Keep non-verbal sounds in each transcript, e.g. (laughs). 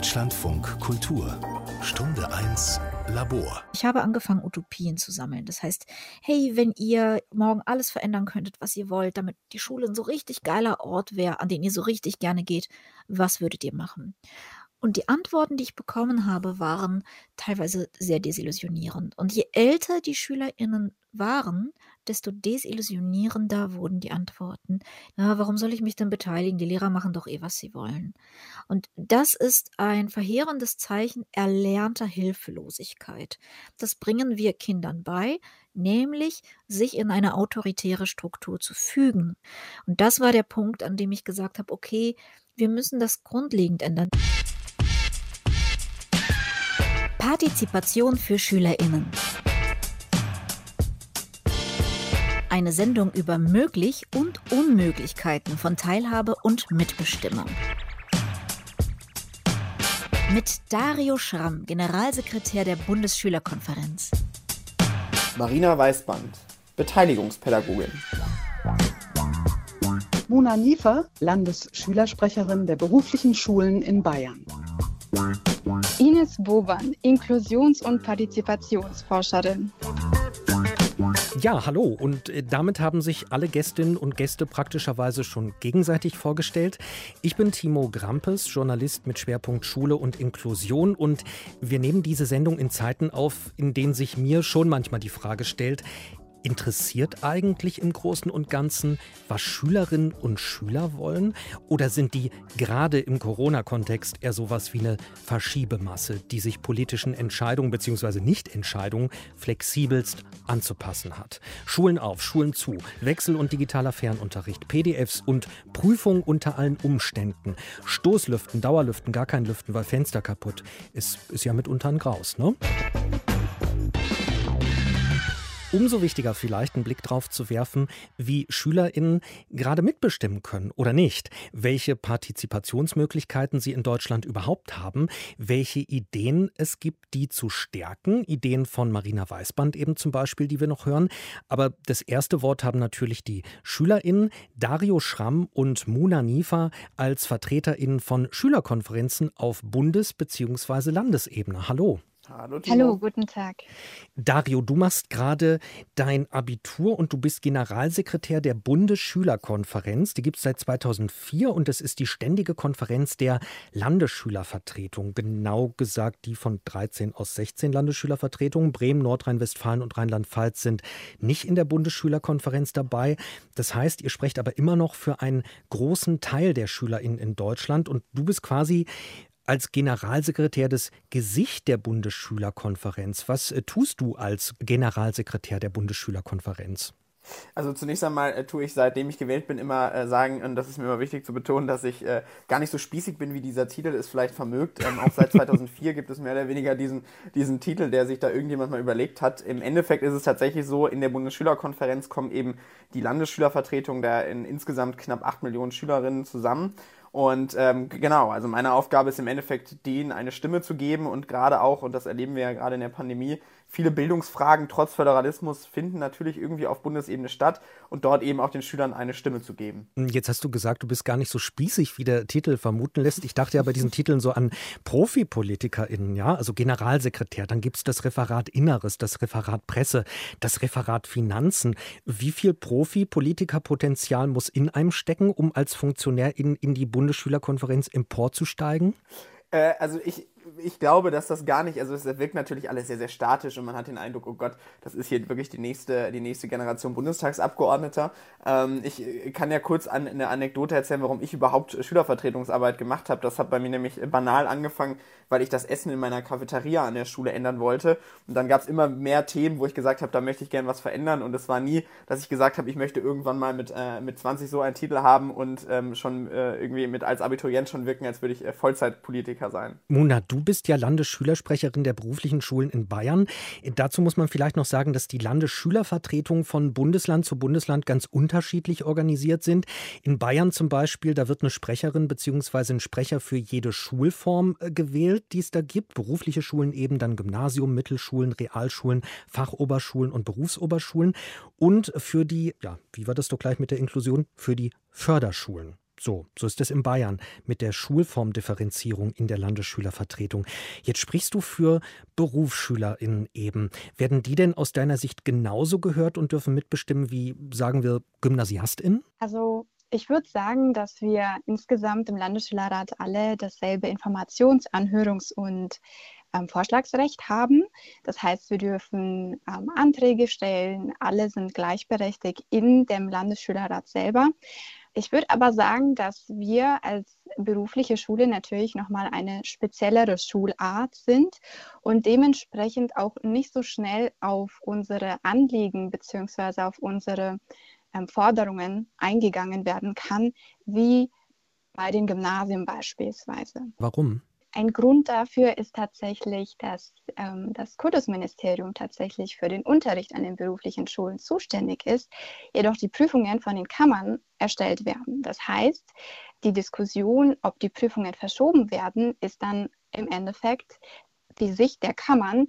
Deutschlandfunk Kultur Stunde 1 Labor. Ich habe angefangen, Utopien zu sammeln. Das heißt, hey, wenn ihr morgen alles verändern könntet, was ihr wollt, damit die Schule ein so richtig geiler Ort wäre, an den ihr so richtig gerne geht, was würdet ihr machen? Und die Antworten, die ich bekommen habe, waren teilweise sehr desillusionierend. Und je älter die SchülerInnen waren, desto desillusionierender wurden die Antworten. Ja, warum soll ich mich denn beteiligen? Die Lehrer machen doch eh, was sie wollen. Und das ist ein verheerendes Zeichen erlernter Hilflosigkeit. Das bringen wir Kindern bei, nämlich sich in eine autoritäre Struktur zu fügen. Und das war der Punkt, an dem ich gesagt habe, okay, wir müssen das grundlegend ändern. Partizipation für Schülerinnen. Eine Sendung über Möglich- und Unmöglichkeiten von Teilhabe und Mitbestimmung. Mit Dario Schramm, Generalsekretär der Bundesschülerkonferenz. Marina Weißband, Beteiligungspädagogin. Mona Niefer, Landesschülersprecherin der beruflichen Schulen in Bayern. Ines Boban, Inklusions- und Partizipationsforscherin. Ja, hallo. Und äh, damit haben sich alle Gästinnen und Gäste praktischerweise schon gegenseitig vorgestellt. Ich bin Timo Grampes, Journalist mit Schwerpunkt Schule und Inklusion. Und wir nehmen diese Sendung in Zeiten auf, in denen sich mir schon manchmal die Frage stellt, Interessiert eigentlich im Großen und Ganzen, was Schülerinnen und Schüler wollen? Oder sind die gerade im Corona-Kontext eher sowas wie eine Verschiebemasse, die sich politischen Entscheidungen bzw. Nichtentscheidungen flexibelst anzupassen hat? Schulen auf, Schulen zu, Wechsel- und digitaler Fernunterricht, PDFs und Prüfung unter allen Umständen, Stoßlüften, Dauerlüften, gar kein Lüften, weil Fenster kaputt. Ist, ist ja mitunter ein Graus, ne? Umso wichtiger vielleicht einen Blick drauf zu werfen, wie SchülerInnen gerade mitbestimmen können oder nicht, welche Partizipationsmöglichkeiten sie in Deutschland überhaupt haben, welche Ideen es gibt, die zu stärken. Ideen von Marina Weißband eben zum Beispiel, die wir noch hören. Aber das erste Wort haben natürlich die SchülerInnen, Dario Schramm und Muna Nifa als VertreterInnen von Schülerkonferenzen auf Bundes- bzw. Landesebene. Hallo. Hallo, Timo. Hallo, guten Tag. Dario, du machst gerade dein Abitur und du bist Generalsekretär der Bundesschülerkonferenz. Die gibt es seit 2004 und das ist die ständige Konferenz der Landesschülervertretung. Genau gesagt die von 13 aus 16 Landesschülervertretungen. Bremen, Nordrhein-Westfalen und Rheinland-Pfalz sind nicht in der Bundesschülerkonferenz dabei. Das heißt, ihr sprecht aber immer noch für einen großen Teil der SchülerInnen in Deutschland und du bist quasi als Generalsekretär des Gesicht der Bundesschülerkonferenz. Was äh, tust du als Generalsekretär der Bundesschülerkonferenz? Also zunächst einmal äh, tue ich, seitdem ich gewählt bin, immer äh, sagen, und das ist mir immer wichtig zu betonen, dass ich äh, gar nicht so spießig bin, wie dieser Titel es vielleicht vermögt. Ähm, auch seit 2004 (laughs) gibt es mehr oder weniger diesen, diesen Titel, der sich da irgendjemand mal überlegt hat. Im Endeffekt ist es tatsächlich so, in der Bundesschülerkonferenz kommen eben die Landesschülervertretung der in insgesamt knapp 8 Millionen Schülerinnen zusammen. Und ähm, genau, also meine Aufgabe ist im Endeffekt, denen eine Stimme zu geben und gerade auch, und das erleben wir ja gerade in der Pandemie, viele Bildungsfragen trotz Föderalismus finden natürlich irgendwie auf Bundesebene statt und dort eben auch den Schülern eine Stimme zu geben. Jetzt hast du gesagt, du bist gar nicht so spießig, wie der Titel vermuten lässt. Ich dachte ja bei diesen Titeln so an ProfipolitikerInnen, ja, also Generalsekretär, dann gibt es das Referat Inneres, das Referat Presse, das Referat Finanzen. Wie viel Profipolitikerpotenzial muss in einem stecken, um als Funktionär in, in die Bundesschülerkonferenz emporzusteigen? Äh, also ich, ich glaube, dass das gar nicht, also es wirkt natürlich alles sehr, sehr statisch und man hat den Eindruck, oh Gott, das ist hier wirklich die nächste, die nächste Generation Bundestagsabgeordneter. Ähm, ich kann ja kurz an, eine Anekdote erzählen, warum ich überhaupt Schülervertretungsarbeit gemacht habe. Das hat bei mir nämlich banal angefangen, weil ich das Essen in meiner Cafeteria an der Schule ändern wollte. Und dann gab es immer mehr Themen, wo ich gesagt habe, da möchte ich gerne was verändern. Und es war nie, dass ich gesagt habe, ich möchte irgendwann mal mit, äh, mit 20 so einen Titel haben und ähm, schon äh, irgendwie mit als Abiturient schon wirken, als würde ich äh, Vollzeitpolitiker sein. Mona, du bist ja Landesschülersprecherin der beruflichen Schulen in Bayern. Dazu muss man vielleicht noch sagen, dass die Landesschülervertretungen von Bundesland zu Bundesland ganz unterschiedlich organisiert sind. In Bayern zum Beispiel, da wird eine Sprecherin bzw. ein Sprecher für jede Schulform äh, gewählt, die es da gibt. Berufliche Schulen eben dann Gymnasium, Mittelschulen, Realschulen, Fachoberschulen und Berufsoberschulen. Und für die, ja, wie war das doch gleich mit der Inklusion? Für die Förderschulen. So, so ist es in Bayern mit der Schulformdifferenzierung in der Landesschülervertretung. Jetzt sprichst du für BerufsschülerInnen eben. Werden die denn aus deiner Sicht genauso gehört und dürfen mitbestimmen wie, sagen wir, GymnasiastInnen? Also ich würde sagen, dass wir insgesamt im Landesschülerrat alle dasselbe Informations-, Anhörungs- und ähm, Vorschlagsrecht haben. Das heißt, wir dürfen ähm, Anträge stellen, alle sind gleichberechtigt in dem Landesschülerrat selber. Ich würde aber sagen, dass wir als berufliche Schule natürlich nochmal eine speziellere Schulart sind und dementsprechend auch nicht so schnell auf unsere Anliegen bzw. auf unsere ähm, Forderungen eingegangen werden kann, wie bei den Gymnasien beispielsweise. Warum? Ein Grund dafür ist tatsächlich, dass ähm, das Kultusministerium tatsächlich für den Unterricht an den beruflichen Schulen zuständig ist, jedoch die Prüfungen von den Kammern erstellt werden. Das heißt, die Diskussion, ob die Prüfungen verschoben werden, ist dann im Endeffekt die Sicht der Kammern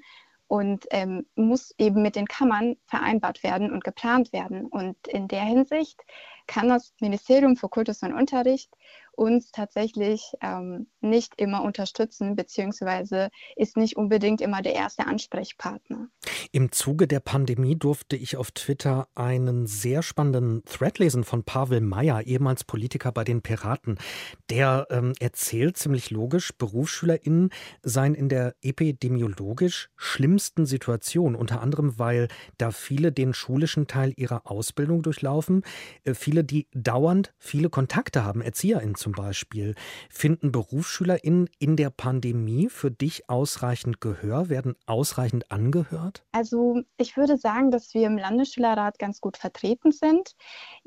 und ähm, muss eben mit den Kammern vereinbart werden und geplant werden. Und in der Hinsicht kann das Ministerium für Kultus und Unterricht uns tatsächlich ähm, nicht immer unterstützen, beziehungsweise ist nicht unbedingt immer der erste Ansprechpartner. Im Zuge der Pandemie durfte ich auf Twitter einen sehr spannenden Thread lesen von Pavel Meyer, ehemals Politiker bei den Piraten. Der ähm, erzählt ziemlich logisch, BerufsschülerInnen seien in der epidemiologisch schlimmsten Situation, unter anderem, weil da viele den schulischen Teil ihrer Ausbildung durchlaufen, äh, viele, die dauernd viele Kontakte haben, ErzieherInnen zum Beispiel. Finden BerufsschülerInnen in der Pandemie für dich ausreichend Gehör? Werden ausreichend angehört? Also ich würde sagen, dass wir im Landesschülerrat ganz gut vertreten sind.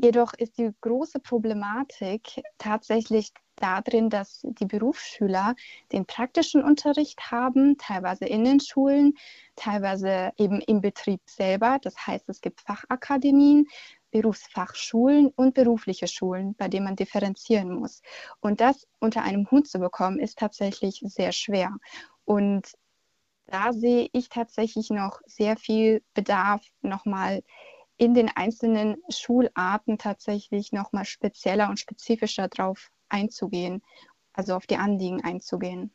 Jedoch ist die große Problematik tatsächlich darin, dass die Berufsschüler den praktischen Unterricht haben, teilweise in den Schulen, teilweise eben im Betrieb selber. Das heißt, es gibt Fachakademien, Berufsfachschulen und berufliche Schulen, bei denen man differenzieren muss. Und das unter einem Hut zu bekommen, ist tatsächlich sehr schwer. Und da sehe ich tatsächlich noch sehr viel Bedarf, nochmal in den einzelnen Schularten tatsächlich nochmal spezieller und spezifischer drauf einzugehen, also auf die Anliegen einzugehen.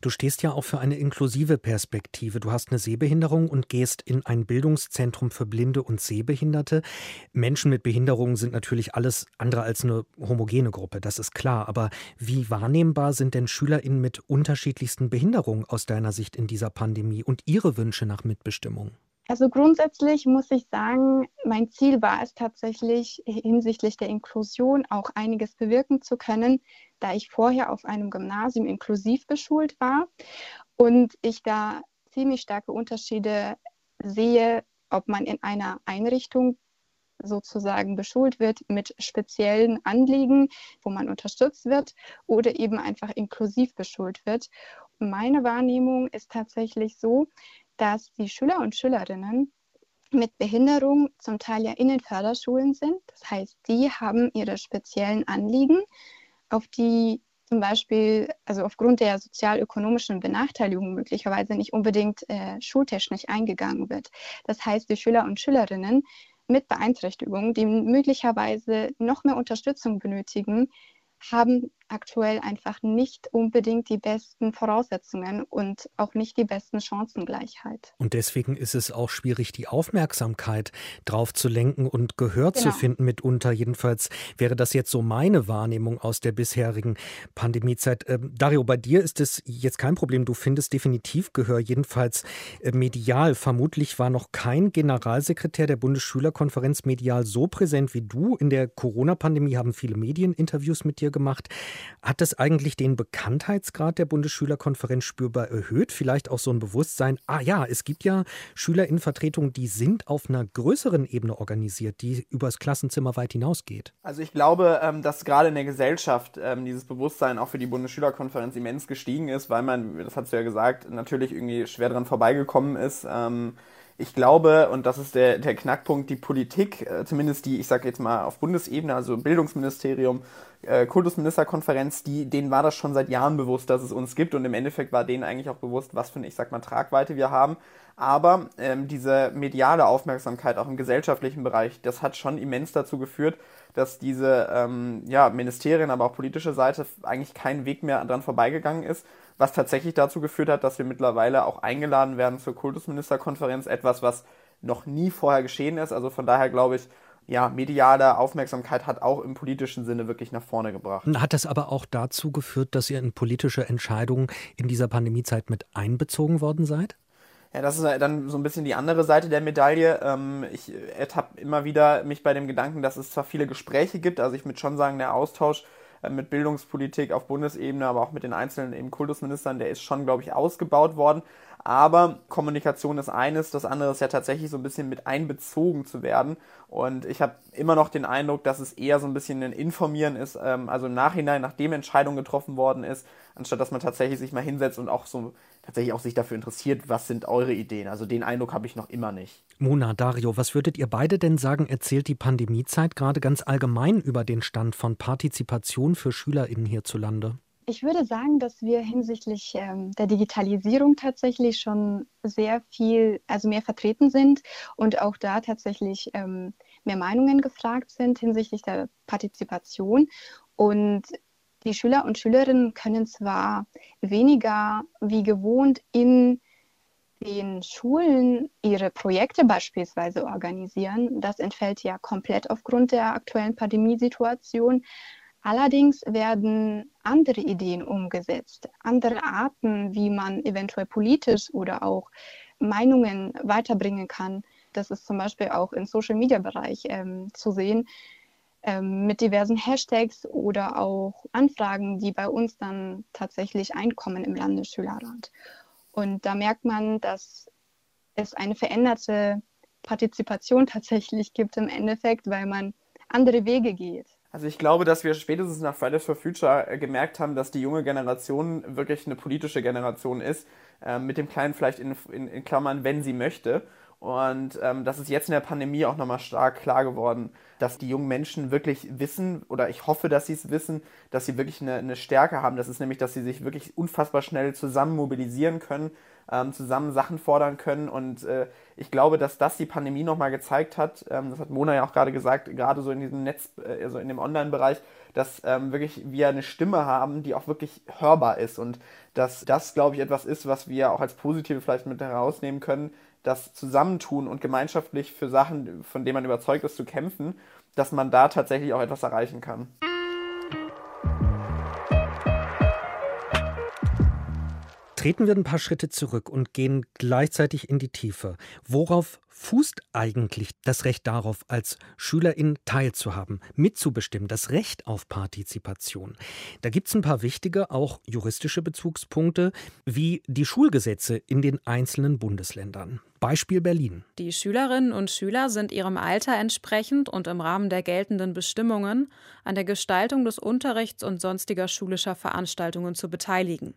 Du stehst ja auch für eine inklusive Perspektive. Du hast eine Sehbehinderung und gehst in ein Bildungszentrum für Blinde und Sehbehinderte. Menschen mit Behinderungen sind natürlich alles andere als eine homogene Gruppe, das ist klar. Aber wie wahrnehmbar sind denn SchülerInnen mit unterschiedlichsten Behinderungen aus deiner Sicht in dieser Pandemie und ihre Wünsche nach Mitbestimmung? Also grundsätzlich muss ich sagen, mein Ziel war es tatsächlich hinsichtlich der Inklusion auch einiges bewirken zu können, da ich vorher auf einem Gymnasium inklusiv beschult war und ich da ziemlich starke Unterschiede sehe, ob man in einer Einrichtung sozusagen beschult wird mit speziellen Anliegen, wo man unterstützt wird oder eben einfach inklusiv beschult wird. Meine Wahrnehmung ist tatsächlich so, dass die Schüler und Schülerinnen mit Behinderung zum Teil ja in den Förderschulen sind. Das heißt, die haben ihre speziellen Anliegen, auf die zum Beispiel, also aufgrund der sozialökonomischen Benachteiligung möglicherweise nicht unbedingt äh, schultechnisch eingegangen wird. Das heißt, die Schüler und Schülerinnen mit Beeinträchtigungen, die möglicherweise noch mehr Unterstützung benötigen, haben aktuell einfach nicht unbedingt die besten Voraussetzungen und auch nicht die besten Chancengleichheit. Und deswegen ist es auch schwierig, die Aufmerksamkeit drauf zu lenken und Gehör genau. zu finden mitunter. Jedenfalls wäre das jetzt so meine Wahrnehmung aus der bisherigen Pandemiezeit. Ähm, Dario, bei dir ist es jetzt kein Problem. Du findest definitiv Gehör, jedenfalls äh, medial. Vermutlich war noch kein Generalsekretär der Bundesschülerkonferenz medial so präsent wie du. In der Corona-Pandemie haben viele Medien Interviews mit dir gemacht. Hat das eigentlich den Bekanntheitsgrad der Bundesschülerkonferenz spürbar erhöht? Vielleicht auch so ein Bewusstsein, ah ja, es gibt ja Schülerinnenvertretungen, die sind auf einer größeren Ebene organisiert, die übers Klassenzimmer weit hinausgeht. Also ich glaube, ähm, dass gerade in der Gesellschaft ähm, dieses Bewusstsein auch für die Bundesschülerkonferenz immens gestiegen ist, weil man, das hast du ja gesagt, natürlich irgendwie schwer dran vorbeigekommen ist. Ähm, ich glaube, und das ist der, der Knackpunkt, die Politik, äh, zumindest die, ich sage jetzt mal auf Bundesebene, also Bildungsministerium, äh, Kultusministerkonferenz, die, denen war das schon seit Jahren bewusst, dass es uns gibt und im Endeffekt war denen eigentlich auch bewusst, was für eine, ich sag mal, Tragweite wir haben. Aber ähm, diese mediale Aufmerksamkeit auch im gesellschaftlichen Bereich, das hat schon immens dazu geführt, dass diese ähm, ja, Ministerien, aber auch politische Seite eigentlich keinen Weg mehr dran vorbeigegangen ist, was tatsächlich dazu geführt hat, dass wir mittlerweile auch eingeladen werden zur Kultusministerkonferenz, etwas, was noch nie vorher geschehen ist. Also von daher glaube ich, ja, mediale Aufmerksamkeit hat auch im politischen Sinne wirklich nach vorne gebracht. Hat das aber auch dazu geführt, dass ihr in politische Entscheidungen in dieser Pandemiezeit mit einbezogen worden seid? Ja, das ist dann so ein bisschen die andere Seite der Medaille. Ähm, ich ertappe immer wieder mich bei dem Gedanken, dass es zwar viele Gespräche gibt, also ich würde schon sagen, der Austausch äh, mit Bildungspolitik auf Bundesebene, aber auch mit den einzelnen eben Kultusministern, der ist schon, glaube ich, ausgebaut worden. Aber Kommunikation ist eines, das andere ist ja tatsächlich so ein bisschen mit einbezogen zu werden. Und ich habe immer noch den Eindruck, dass es eher so ein bisschen ein Informieren ist, ähm, also im Nachhinein, nachdem Entscheidung getroffen worden ist, anstatt dass man tatsächlich sich mal hinsetzt und auch so tatsächlich auch sich dafür interessiert, was sind eure Ideen. Also den Eindruck habe ich noch immer nicht. Mona, Dario, was würdet ihr beide denn sagen, erzählt die Pandemiezeit gerade ganz allgemein über den Stand von Partizipation für SchülerInnen hierzulande? Ich würde sagen, dass wir hinsichtlich ähm, der Digitalisierung tatsächlich schon sehr viel, also mehr vertreten sind und auch da tatsächlich ähm, mehr Meinungen gefragt sind hinsichtlich der Partizipation. Und die Schüler und Schülerinnen können zwar weniger wie gewohnt in den Schulen ihre Projekte beispielsweise organisieren. Das entfällt ja komplett aufgrund der aktuellen Pandemiesituation. Allerdings werden andere Ideen umgesetzt, andere Arten, wie man eventuell politisch oder auch Meinungen weiterbringen kann. Das ist zum Beispiel auch im Social-Media-Bereich ähm, zu sehen, ähm, mit diversen Hashtags oder auch Anfragen, die bei uns dann tatsächlich einkommen im Landesschülerrat. Und da merkt man, dass es eine veränderte Partizipation tatsächlich gibt im Endeffekt, weil man andere Wege geht. Also ich glaube, dass wir spätestens nach Fridays for Future äh, gemerkt haben, dass die junge Generation wirklich eine politische Generation ist, äh, mit dem Kleinen vielleicht in, in, in, Klammern, wenn sie möchte. Und ähm, das ist jetzt in der Pandemie auch nochmal stark klar geworden, dass die jungen Menschen wirklich wissen, oder ich hoffe, dass sie es wissen, dass sie wirklich eine, eine Stärke haben. Das ist nämlich, dass sie sich wirklich unfassbar schnell zusammen mobilisieren können ähm, zusammen Sachen fordern können. Und äh, ich glaube, dass das die Pandemie nochmal gezeigt hat, ähm, das hat Mona ja auch gerade gesagt, gerade so in diesem Netz, äh, also in dem Online-Bereich, dass ähm, wirklich wir eine Stimme haben, die auch wirklich hörbar ist. Und dass das, glaube ich, etwas ist, was wir auch als positiv vielleicht mit herausnehmen können, das Zusammentun und gemeinschaftlich für Sachen, von denen man überzeugt ist, zu kämpfen, dass man da tatsächlich auch etwas erreichen kann. Treten wir ein paar Schritte zurück und gehen gleichzeitig in die Tiefe. Worauf fußt eigentlich das Recht darauf, als Schülerin teilzuhaben, mitzubestimmen, das Recht auf Partizipation? Da gibt es ein paar wichtige, auch juristische Bezugspunkte, wie die Schulgesetze in den einzelnen Bundesländern. Beispiel Berlin. Die Schülerinnen und Schüler sind ihrem Alter entsprechend und im Rahmen der geltenden Bestimmungen an der Gestaltung des Unterrichts und sonstiger schulischer Veranstaltungen zu beteiligen.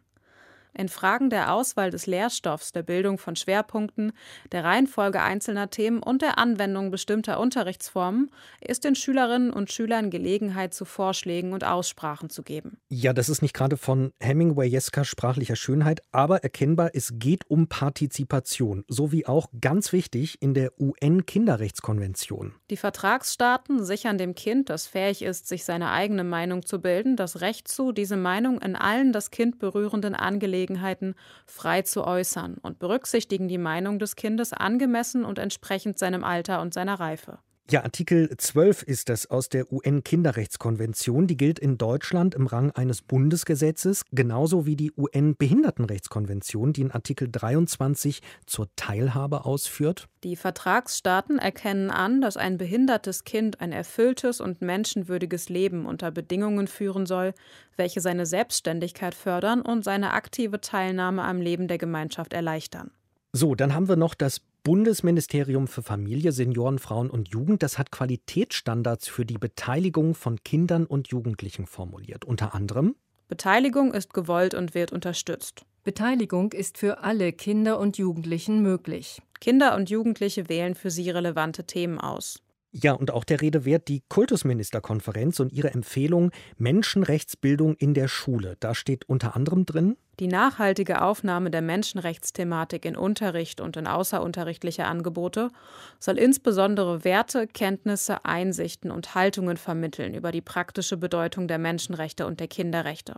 In Fragen der Auswahl des Lehrstoffs, der Bildung von Schwerpunkten, der Reihenfolge einzelner Themen und der Anwendung bestimmter Unterrichtsformen ist den Schülerinnen und Schülern Gelegenheit zu Vorschlägen und Aussprachen zu geben. Ja, das ist nicht gerade von Hemingwayesker sprachlicher Schönheit, aber erkennbar, es geht um Partizipation, sowie auch ganz wichtig in der UN-Kinderrechtskonvention. Die Vertragsstaaten sichern dem Kind, das fähig ist, sich seine eigene Meinung zu bilden, das Recht zu, diese Meinung in allen das Kind berührenden Angelegenheiten Angelegenheiten frei zu äußern und berücksichtigen die Meinung des Kindes angemessen und entsprechend seinem Alter und seiner Reife. Ja, Artikel 12 ist das aus der UN-Kinderrechtskonvention. Die gilt in Deutschland im Rang eines Bundesgesetzes, genauso wie die UN-Behindertenrechtskonvention, die in Artikel 23 zur Teilhabe ausführt. Die Vertragsstaaten erkennen an, dass ein behindertes Kind ein erfülltes und menschenwürdiges Leben unter Bedingungen führen soll, welche seine Selbstständigkeit fördern und seine aktive Teilnahme am Leben der Gemeinschaft erleichtern. So, dann haben wir noch das Bundesministerium für Familie, Senioren, Frauen und Jugend, das hat Qualitätsstandards für die Beteiligung von Kindern und Jugendlichen formuliert. Unter anderem Beteiligung ist gewollt und wird unterstützt. Beteiligung ist für alle Kinder und Jugendlichen möglich. Kinder und Jugendliche wählen für sie relevante Themen aus. Ja, und auch der Rede wert die Kultusministerkonferenz und ihre Empfehlung Menschenrechtsbildung in der Schule. Da steht unter anderem drin, die nachhaltige Aufnahme der Menschenrechtsthematik in Unterricht und in außerunterrichtliche Angebote soll insbesondere Werte, Kenntnisse, Einsichten und Haltungen vermitteln über die praktische Bedeutung der Menschenrechte und der Kinderrechte.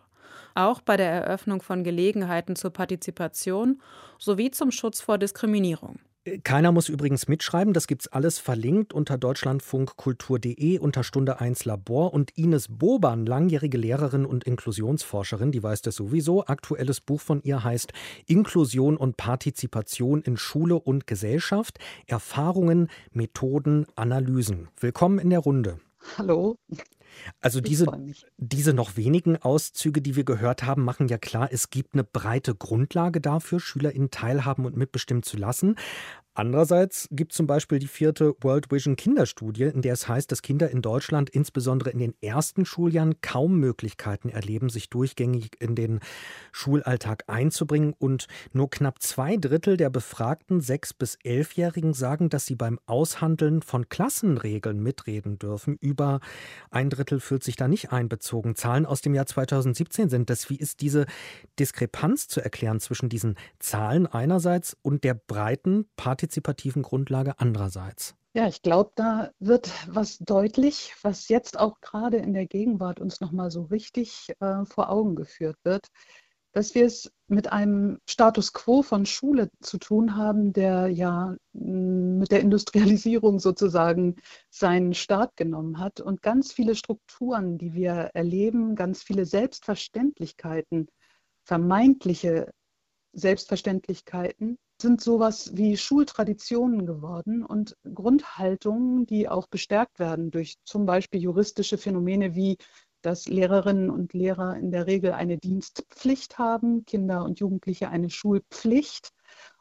Auch bei der Eröffnung von Gelegenheiten zur Partizipation sowie zum Schutz vor Diskriminierung. Keiner muss übrigens mitschreiben, das gibt's alles verlinkt unter deutschlandfunkkultur.de unter Stunde 1 Labor und Ines Boban, langjährige Lehrerin und Inklusionsforscherin, die weiß das sowieso. Aktuelles Buch von ihr heißt Inklusion und Partizipation in Schule und Gesellschaft. Erfahrungen, Methoden, Analysen. Willkommen in der Runde. Hallo. Also diese, diese noch wenigen Auszüge, die wir gehört haben, machen ja klar, es gibt eine breite Grundlage dafür, SchülerInnen teilhaben und mitbestimmen zu lassen. Andererseits gibt es zum Beispiel die vierte World Vision Kinderstudie, in der es heißt, dass Kinder in Deutschland insbesondere in den ersten Schuljahren kaum Möglichkeiten erleben, sich durchgängig in den Schulalltag einzubringen. Und nur knapp zwei Drittel der befragten sechs- bis elfjährigen sagen, dass sie beim Aushandeln von Klassenregeln mitreden dürfen. Über ein Drittel fühlt sich da nicht einbezogen. Zahlen aus dem Jahr 2017 sind das. Wie ist diese Diskrepanz zu erklären zwischen diesen Zahlen einerseits und der breiten Partizipation? Partizipativen Grundlage andererseits? Ja, ich glaube, da wird was deutlich, was jetzt auch gerade in der Gegenwart uns nochmal so richtig äh, vor Augen geführt wird, dass wir es mit einem Status quo von Schule zu tun haben, der ja mm, mit der Industrialisierung (laughs) sozusagen seinen Start genommen hat und ganz viele Strukturen, die wir erleben, ganz viele Selbstverständlichkeiten, vermeintliche Selbstverständlichkeiten sind sowas wie Schultraditionen geworden und Grundhaltungen, die auch bestärkt werden durch zum Beispiel juristische Phänomene wie dass Lehrerinnen und Lehrer in der Regel eine Dienstpflicht haben, Kinder und Jugendliche eine Schulpflicht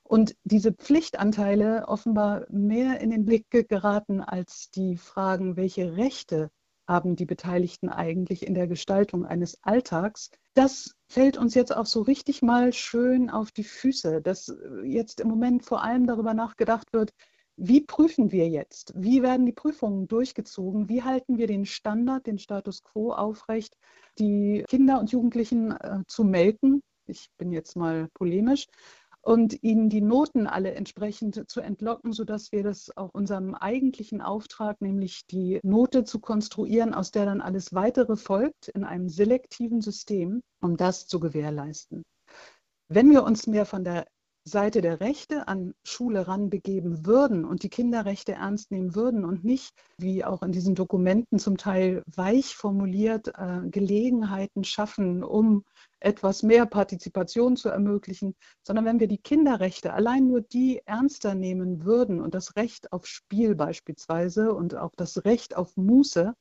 und diese Pflichtanteile offenbar mehr in den Blick geraten als die Fragen, welche Rechte haben die Beteiligten eigentlich in der Gestaltung eines Alltags. Das fällt uns jetzt auch so richtig mal schön auf die Füße, dass jetzt im Moment vor allem darüber nachgedacht wird, wie prüfen wir jetzt? Wie werden die Prüfungen durchgezogen? Wie halten wir den Standard, den Status quo aufrecht, die Kinder und Jugendlichen äh, zu melken? Ich bin jetzt mal polemisch und ihnen die Noten alle entsprechend zu entlocken, sodass wir das auch unserem eigentlichen Auftrag, nämlich die Note zu konstruieren, aus der dann alles weitere folgt, in einem selektiven System, um das zu gewährleisten. Wenn wir uns mehr von der Seite der Rechte an Schule ranbegeben würden und die Kinderrechte ernst nehmen würden und nicht, wie auch in diesen Dokumenten zum Teil weich formuliert, äh, Gelegenheiten schaffen, um etwas mehr Partizipation zu ermöglichen, sondern wenn wir die Kinderrechte allein nur die ernster nehmen würden und das Recht auf Spiel beispielsweise und auch das Recht auf Muße,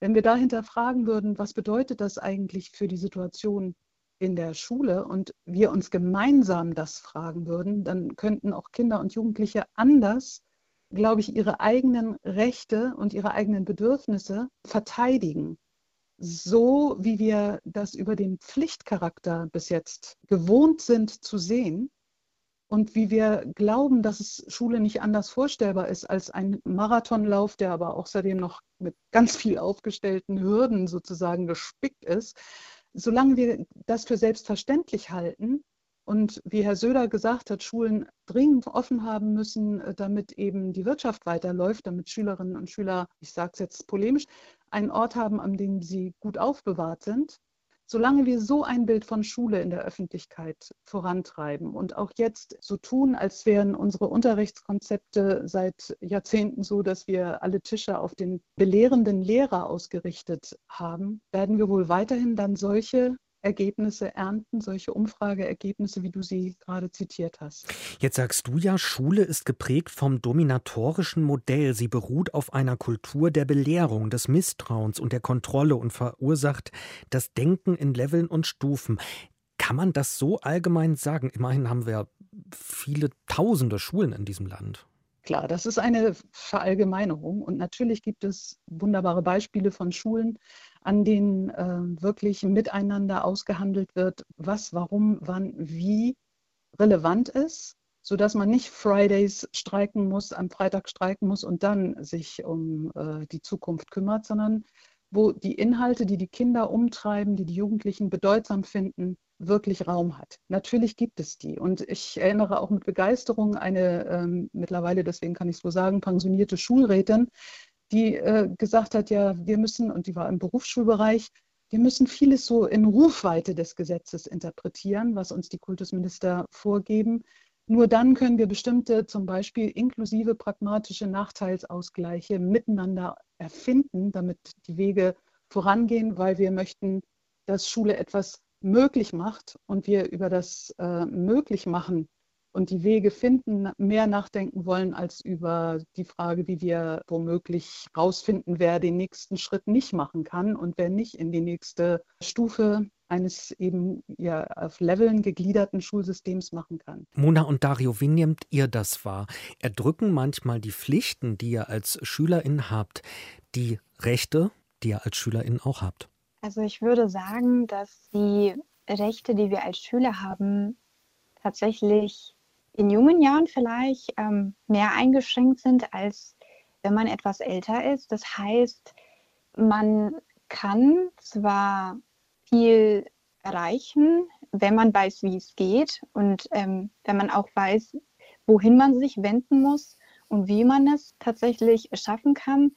wenn wir dahinter fragen würden, was bedeutet das eigentlich für die Situation in der Schule und wir uns gemeinsam das fragen würden, dann könnten auch Kinder und Jugendliche anders, glaube ich, ihre eigenen Rechte und ihre eigenen Bedürfnisse verteidigen. So wie wir das über den Pflichtcharakter bis jetzt gewohnt sind zu sehen und wie wir glauben, dass es Schule nicht anders vorstellbar ist als ein Marathonlauf, der aber außerdem noch mit ganz viel aufgestellten Hürden sozusagen gespickt ist, solange wir das für selbstverständlich halten und wie Herr Söder gesagt hat, Schulen dringend offen haben müssen, äh, damit eben die Wirtschaft weiterläuft, damit Schülerinnen und Schüler, ich sage es jetzt polemisch, einen Ort haben, an dem sie gut aufbewahrt sind, Solange wir so ein Bild von Schule in der Öffentlichkeit vorantreiben und auch jetzt so tun, als wären unsere Unterrichtskonzepte seit Jahrzehnten so, dass wir alle Tische auf den belehrenden Lehrer ausgerichtet haben, werden wir wohl weiterhin dann solche Ergebnisse ernten, solche Umfrageergebnisse, wie du sie gerade zitiert hast. Jetzt sagst du ja, Schule ist geprägt vom dominatorischen Modell. Sie beruht auf einer Kultur der Belehrung, des Misstrauens und der Kontrolle und verursacht das Denken in Leveln und Stufen. Kann man das so allgemein sagen? Immerhin haben wir viele tausende Schulen in diesem Land. Klar, das ist eine Verallgemeinerung und natürlich gibt es wunderbare Beispiele von Schulen, an denen äh, wirklich miteinander ausgehandelt wird, was, warum, wann, wie relevant ist sodass man nicht Fridays streiken muss, am Freitag streiken muss und dann sich um äh, die Zukunft kümmert, sondern wo die Inhalte, die die Kinder umtreiben, die die Jugendlichen bedeutsam finden, wirklich Raum hat. Natürlich gibt es die. Und ich erinnere auch mit Begeisterung eine ähm, mittlerweile, deswegen kann ich es so sagen, pensionierte Schulrätin, die äh, gesagt hat, ja, wir müssen, und die war im Berufsschulbereich, wir müssen vieles so in Rufweite des Gesetzes interpretieren, was uns die Kultusminister vorgeben. Nur dann können wir bestimmte, zum Beispiel inklusive pragmatische Nachteilsausgleiche miteinander erfinden, damit die Wege vorangehen, weil wir möchten, dass Schule etwas möglich macht und wir über das äh, Möglichmachen und die Wege finden, mehr nachdenken wollen als über die Frage, wie wir womöglich rausfinden, wer den nächsten Schritt nicht machen kann und wer nicht in die nächste Stufe eines eben ja auf Leveln gegliederten Schulsystems machen kann. Mona und Dario, wie nehmt ihr das wahr? Erdrücken manchmal die Pflichten, die ihr als Schülerin habt, die Rechte, die ihr als Schülerin auch habt? Also ich würde sagen, dass die Rechte, die wir als Schüler haben, tatsächlich in jungen Jahren vielleicht ähm, mehr eingeschränkt sind, als wenn man etwas älter ist. Das heißt, man kann zwar viel erreichen, wenn man weiß, wie es geht und ähm, wenn man auch weiß, wohin man sich wenden muss und wie man es tatsächlich schaffen kann.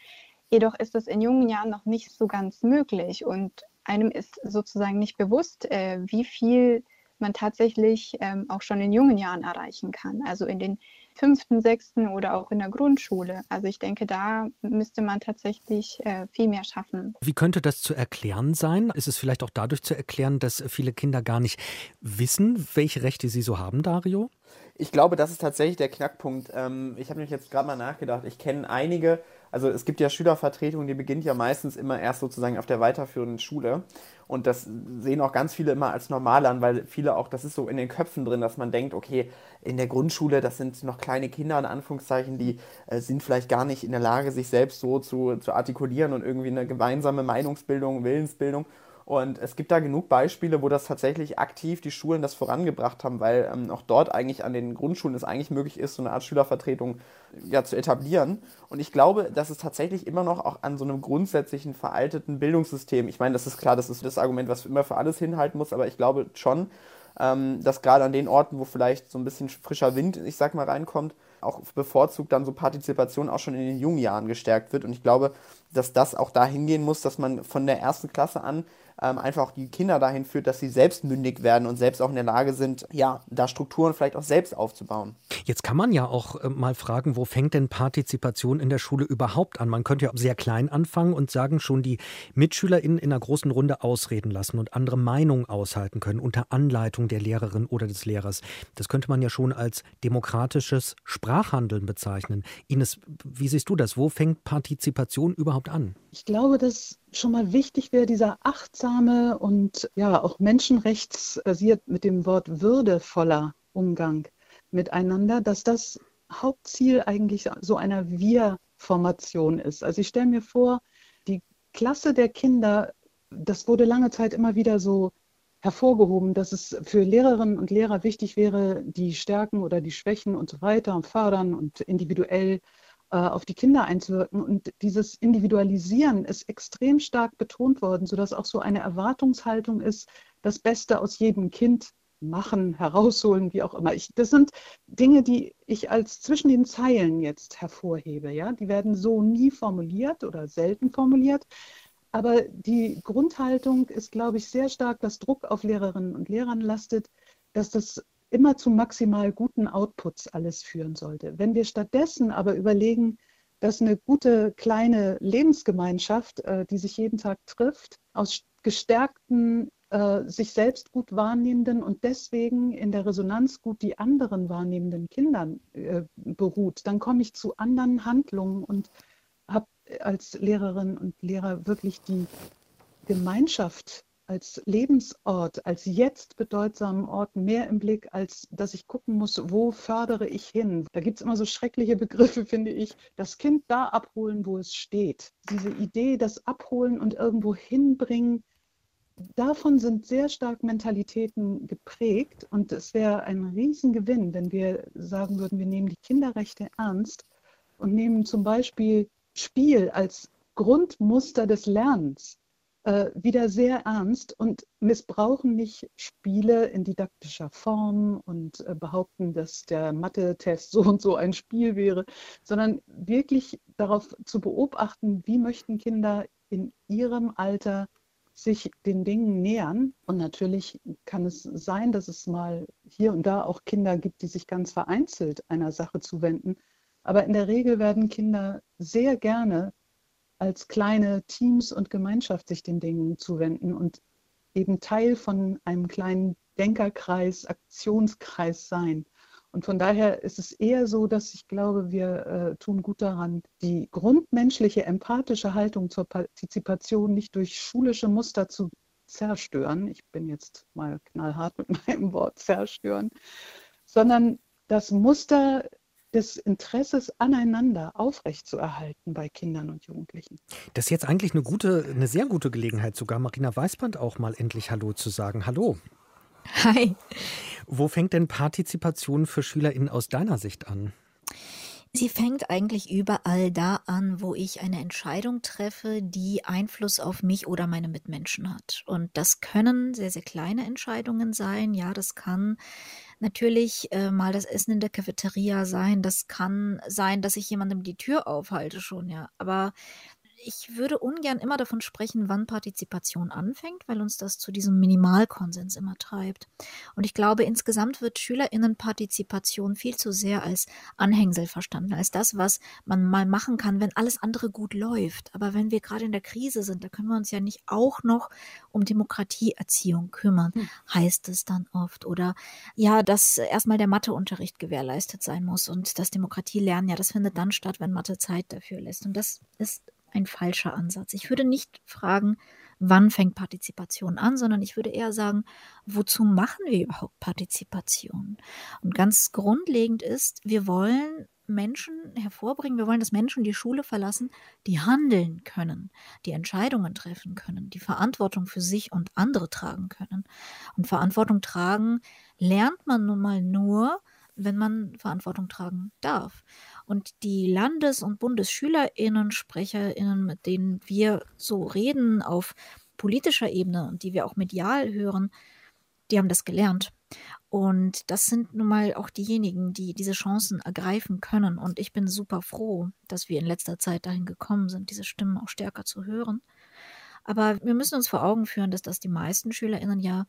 Jedoch ist es in jungen Jahren noch nicht so ganz möglich und einem ist sozusagen nicht bewusst, äh, wie viel man tatsächlich ähm, auch schon in jungen Jahren erreichen kann. Also in den fünften, sechsten oder auch in der Grundschule. Also ich denke, da müsste man tatsächlich äh, viel mehr schaffen. Wie könnte das zu erklären sein? Ist es vielleicht auch dadurch zu erklären, dass viele Kinder gar nicht wissen, welche Rechte sie so haben, Dario? Ich glaube, das ist tatsächlich der Knackpunkt. Ähm, ich habe mich jetzt gerade mal nachgedacht. Ich kenne einige, also es gibt ja Schülervertretungen, die beginnt ja meistens immer erst sozusagen auf der weiterführenden Schule. Und das sehen auch ganz viele immer als normal an, weil viele auch, das ist so in den Köpfen drin, dass man denkt, okay, in der Grundschule, das sind noch kleine Kinder, in Anführungszeichen, die äh, sind vielleicht gar nicht in der Lage, sich selbst so zu, zu artikulieren und irgendwie eine gemeinsame Meinungsbildung, Willensbildung. Und es gibt da genug Beispiele, wo das tatsächlich aktiv die Schulen das vorangebracht haben, weil ähm, auch dort eigentlich an den Grundschulen es eigentlich möglich ist, so eine Art Schülervertretung ja, zu etablieren. Und ich glaube, dass es tatsächlich immer noch auch an so einem grundsätzlichen veralteten Bildungssystem, ich meine, das ist klar, das ist das Argument, was immer für alles hinhalten muss, aber ich glaube schon, ähm, dass gerade an den Orten, wo vielleicht so ein bisschen frischer Wind, ich sag mal, reinkommt, auch bevorzugt dann so Partizipation auch schon in den jungen Jahren gestärkt wird. Und ich glaube, dass das auch dahin gehen muss, dass man von der ersten Klasse an ähm, einfach die Kinder dahin führt, dass sie selbst mündig werden und selbst auch in der Lage sind, ja, da Strukturen vielleicht auch selbst aufzubauen. Jetzt kann man ja auch äh, mal fragen, wo fängt denn Partizipation in der Schule überhaupt an? Man könnte ja sehr klein anfangen und sagen, schon die MitschülerInnen in einer großen Runde ausreden lassen und andere Meinungen aushalten können unter Anleitung der Lehrerin oder des Lehrers. Das könnte man ja schon als demokratisches Sprachhandeln bezeichnen. Ines, wie siehst du das? Wo fängt Partizipation überhaupt an? Ich glaube, dass schon mal wichtig wäre, dieser achtsame und ja auch menschenrechtsbasiert mit dem Wort würdevoller Umgang miteinander, dass das Hauptziel eigentlich so einer Wir-Formation ist. Also ich stelle mir vor, die Klasse der Kinder, das wurde lange Zeit immer wieder so hervorgehoben, dass es für Lehrerinnen und Lehrer wichtig wäre, die Stärken oder die Schwächen und so weiter und fördern und individuell auf die Kinder einzuwirken. Und dieses Individualisieren ist extrem stark betont worden, sodass auch so eine Erwartungshaltung ist, das Beste aus jedem Kind machen, herausholen, wie auch immer. Ich, das sind Dinge, die ich als zwischen den Zeilen jetzt hervorhebe. Ja? Die werden so nie formuliert oder selten formuliert. Aber die Grundhaltung ist, glaube ich, sehr stark, dass Druck auf Lehrerinnen und Lehrern lastet, dass das immer zu maximal guten Outputs alles führen sollte. Wenn wir stattdessen aber überlegen, dass eine gute kleine Lebensgemeinschaft, äh, die sich jeden Tag trifft, aus gestärkten, äh, sich selbst gut wahrnehmenden und deswegen in der Resonanz gut die anderen wahrnehmenden Kindern äh, beruht, dann komme ich zu anderen Handlungen und habe als Lehrerin und Lehrer wirklich die Gemeinschaft als Lebensort, als jetzt bedeutsamen Ort mehr im Blick, als dass ich gucken muss, wo fördere ich hin. Da gibt es immer so schreckliche Begriffe, (laughs) finde ich. Das Kind da abholen, wo es steht. Diese Idee, das Abholen und irgendwo hinbringen, davon sind sehr stark Mentalitäten geprägt und es wäre ein Riesengewinn, wenn wir sagen würden, wir nehmen die Kinderrechte ernst und nehmen zum Beispiel Spiel als Grundmuster des Lernens äh, wieder sehr ernst und missbrauchen nicht Spiele in didaktischer Form und äh, behaupten, dass der Mathe-Test (laughs) so und so ein Spiel wäre, sondern wirklich darauf zu beobachten, wie möchten Kinder in ihrem Alter sich den Dingen nähern. Und natürlich kann es sein, dass es mal hier und da auch Kinder gibt, die sich ganz vereinzelt einer Sache zuwenden. Aber in der Regel werden Kinder sehr gerne als kleine Teams und Gemeinschaft sich den Dingen zuwenden und eben Teil von einem kleinen Denkerkreis, Aktionskreis sein. Und von daher ist es eher so, dass ich glaube, wir äh, tun gut daran, die grundmenschliche, empathische Haltung zur Partizipation nicht durch schulische Muster zu zerstören. Ich bin jetzt mal knallhart mit (laughs) meinem Wort zerstören, sondern das Muster des Interesses aneinander aufrechtzuerhalten bei Kindern und Jugendlichen. Das ist jetzt eigentlich eine gute, eine sehr gute Gelegenheit, sogar Marina Weißband auch mal endlich Hallo zu sagen. Hallo. Hi. Wo fängt denn Partizipation für SchülerInnen aus deiner Sicht an? Sie fängt eigentlich überall da an, wo ich eine Entscheidung treffe, die Einfluss auf mich oder meine Mitmenschen hat. Und das können sehr, sehr kleine Entscheidungen sein. Ja, das kann natürlich äh, mal das Essen in der Cafeteria sein. Das kann sein, dass ich jemandem die Tür aufhalte schon, ja. Aber ich würde ungern immer davon sprechen, wann Partizipation anfängt, weil uns das zu diesem Minimalkonsens immer treibt. Und ich glaube, insgesamt wird Schülerinnenpartizipation viel zu sehr als Anhängsel verstanden, als das, was man mal machen kann, wenn alles andere gut läuft. Aber wenn wir gerade in der Krise sind, da können wir uns ja nicht auch noch um Demokratieerziehung kümmern, hm. heißt es dann oft. Oder ja, dass erstmal der Matheunterricht gewährleistet sein muss und das Demokratielernen, ja, das findet dann statt, wenn Mathe Zeit dafür lässt. Und das ist ein falscher Ansatz. Ich würde nicht fragen, wann fängt Partizipation an, sondern ich würde eher sagen, wozu machen wir überhaupt Partizipation? Und ganz grundlegend ist, wir wollen Menschen hervorbringen, wir wollen, dass Menschen die Schule verlassen, die handeln können, die Entscheidungen treffen können, die Verantwortung für sich und andere tragen können. Und Verantwortung tragen lernt man nun mal nur, wenn man Verantwortung tragen darf. Und die Landes- und Bundesschülerinnen, Sprecherinnen, mit denen wir so reden auf politischer Ebene und die wir auch medial hören, die haben das gelernt. Und das sind nun mal auch diejenigen, die diese Chancen ergreifen können. Und ich bin super froh, dass wir in letzter Zeit dahin gekommen sind, diese Stimmen auch stärker zu hören. Aber wir müssen uns vor Augen führen, dass das die meisten SchülerInnen ja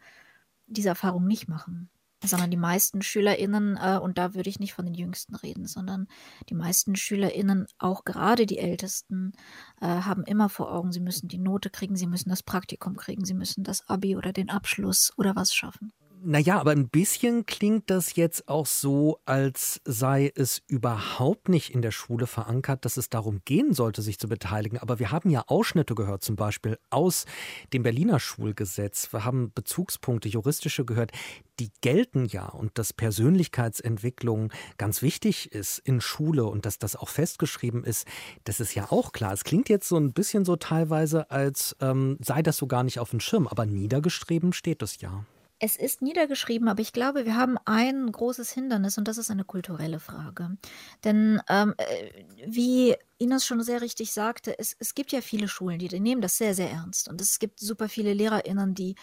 diese Erfahrung nicht machen sondern die meisten SchülerInnen, äh, und da würde ich nicht von den Jüngsten reden, sondern die meisten SchülerInnen, auch gerade die Ältesten, äh, haben immer vor Augen, sie müssen die Note kriegen, sie müssen das Praktikum kriegen, sie müssen das Abi oder den Abschluss oder was schaffen. Naja, aber ein bisschen klingt das jetzt auch so, als sei es überhaupt nicht in der Schule verankert, dass es darum gehen sollte, sich zu beteiligen. Aber wir haben ja Ausschnitte gehört, zum Beispiel aus dem Berliner Schulgesetz. Wir haben Bezugspunkte, juristische gehört. Die gelten ja und dass Persönlichkeitsentwicklung ganz wichtig ist in Schule und dass das auch festgeschrieben ist, das ist ja auch klar. Es klingt jetzt so ein bisschen so teilweise, als ähm, sei das so gar nicht auf dem Schirm, aber niedergeschrieben steht es ja. Es ist niedergeschrieben, aber ich glaube, wir haben ein großes Hindernis und das ist eine kulturelle Frage. Denn ähm, äh, wie Ines schon sehr richtig sagte, es, es gibt ja viele Schulen, die, die nehmen das sehr, sehr ernst. Und es gibt super viele LehrerInnen, die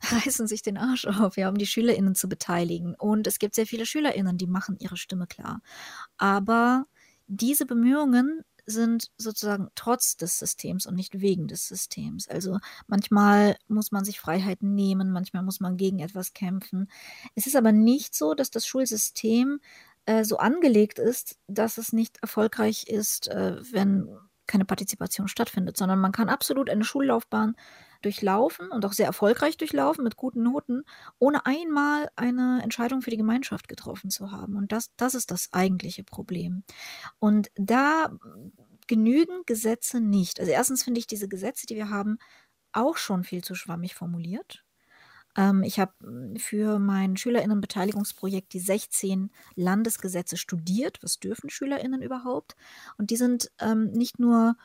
(laughs) reißen sich den Arsch auf, ja, um die SchülerInnen zu beteiligen. Und es gibt sehr viele SchülerInnen, die machen ihre Stimme klar. Aber diese Bemühungen sind sozusagen trotz des Systems und nicht wegen des Systems. Also manchmal muss man sich Freiheiten nehmen, manchmal muss man gegen etwas kämpfen. Es ist aber nicht so, dass das Schulsystem äh, so angelegt ist, dass es nicht erfolgreich ist, äh, wenn keine Partizipation stattfindet, sondern man kann absolut eine Schullaufbahn durchlaufen und auch sehr erfolgreich durchlaufen mit guten Noten, ohne einmal eine Entscheidung für die Gemeinschaft getroffen zu haben. Und das, das ist das eigentliche Problem. Und da genügen Gesetze nicht. Also erstens finde ich diese Gesetze, die wir haben, auch schon viel zu schwammig formuliert. Ähm, ich habe hm, für mein Schülerinnenbeteiligungsprojekt die 16 Landesgesetze studiert. Was dürfen Schülerinnen überhaupt? Und die sind ähm, nicht nur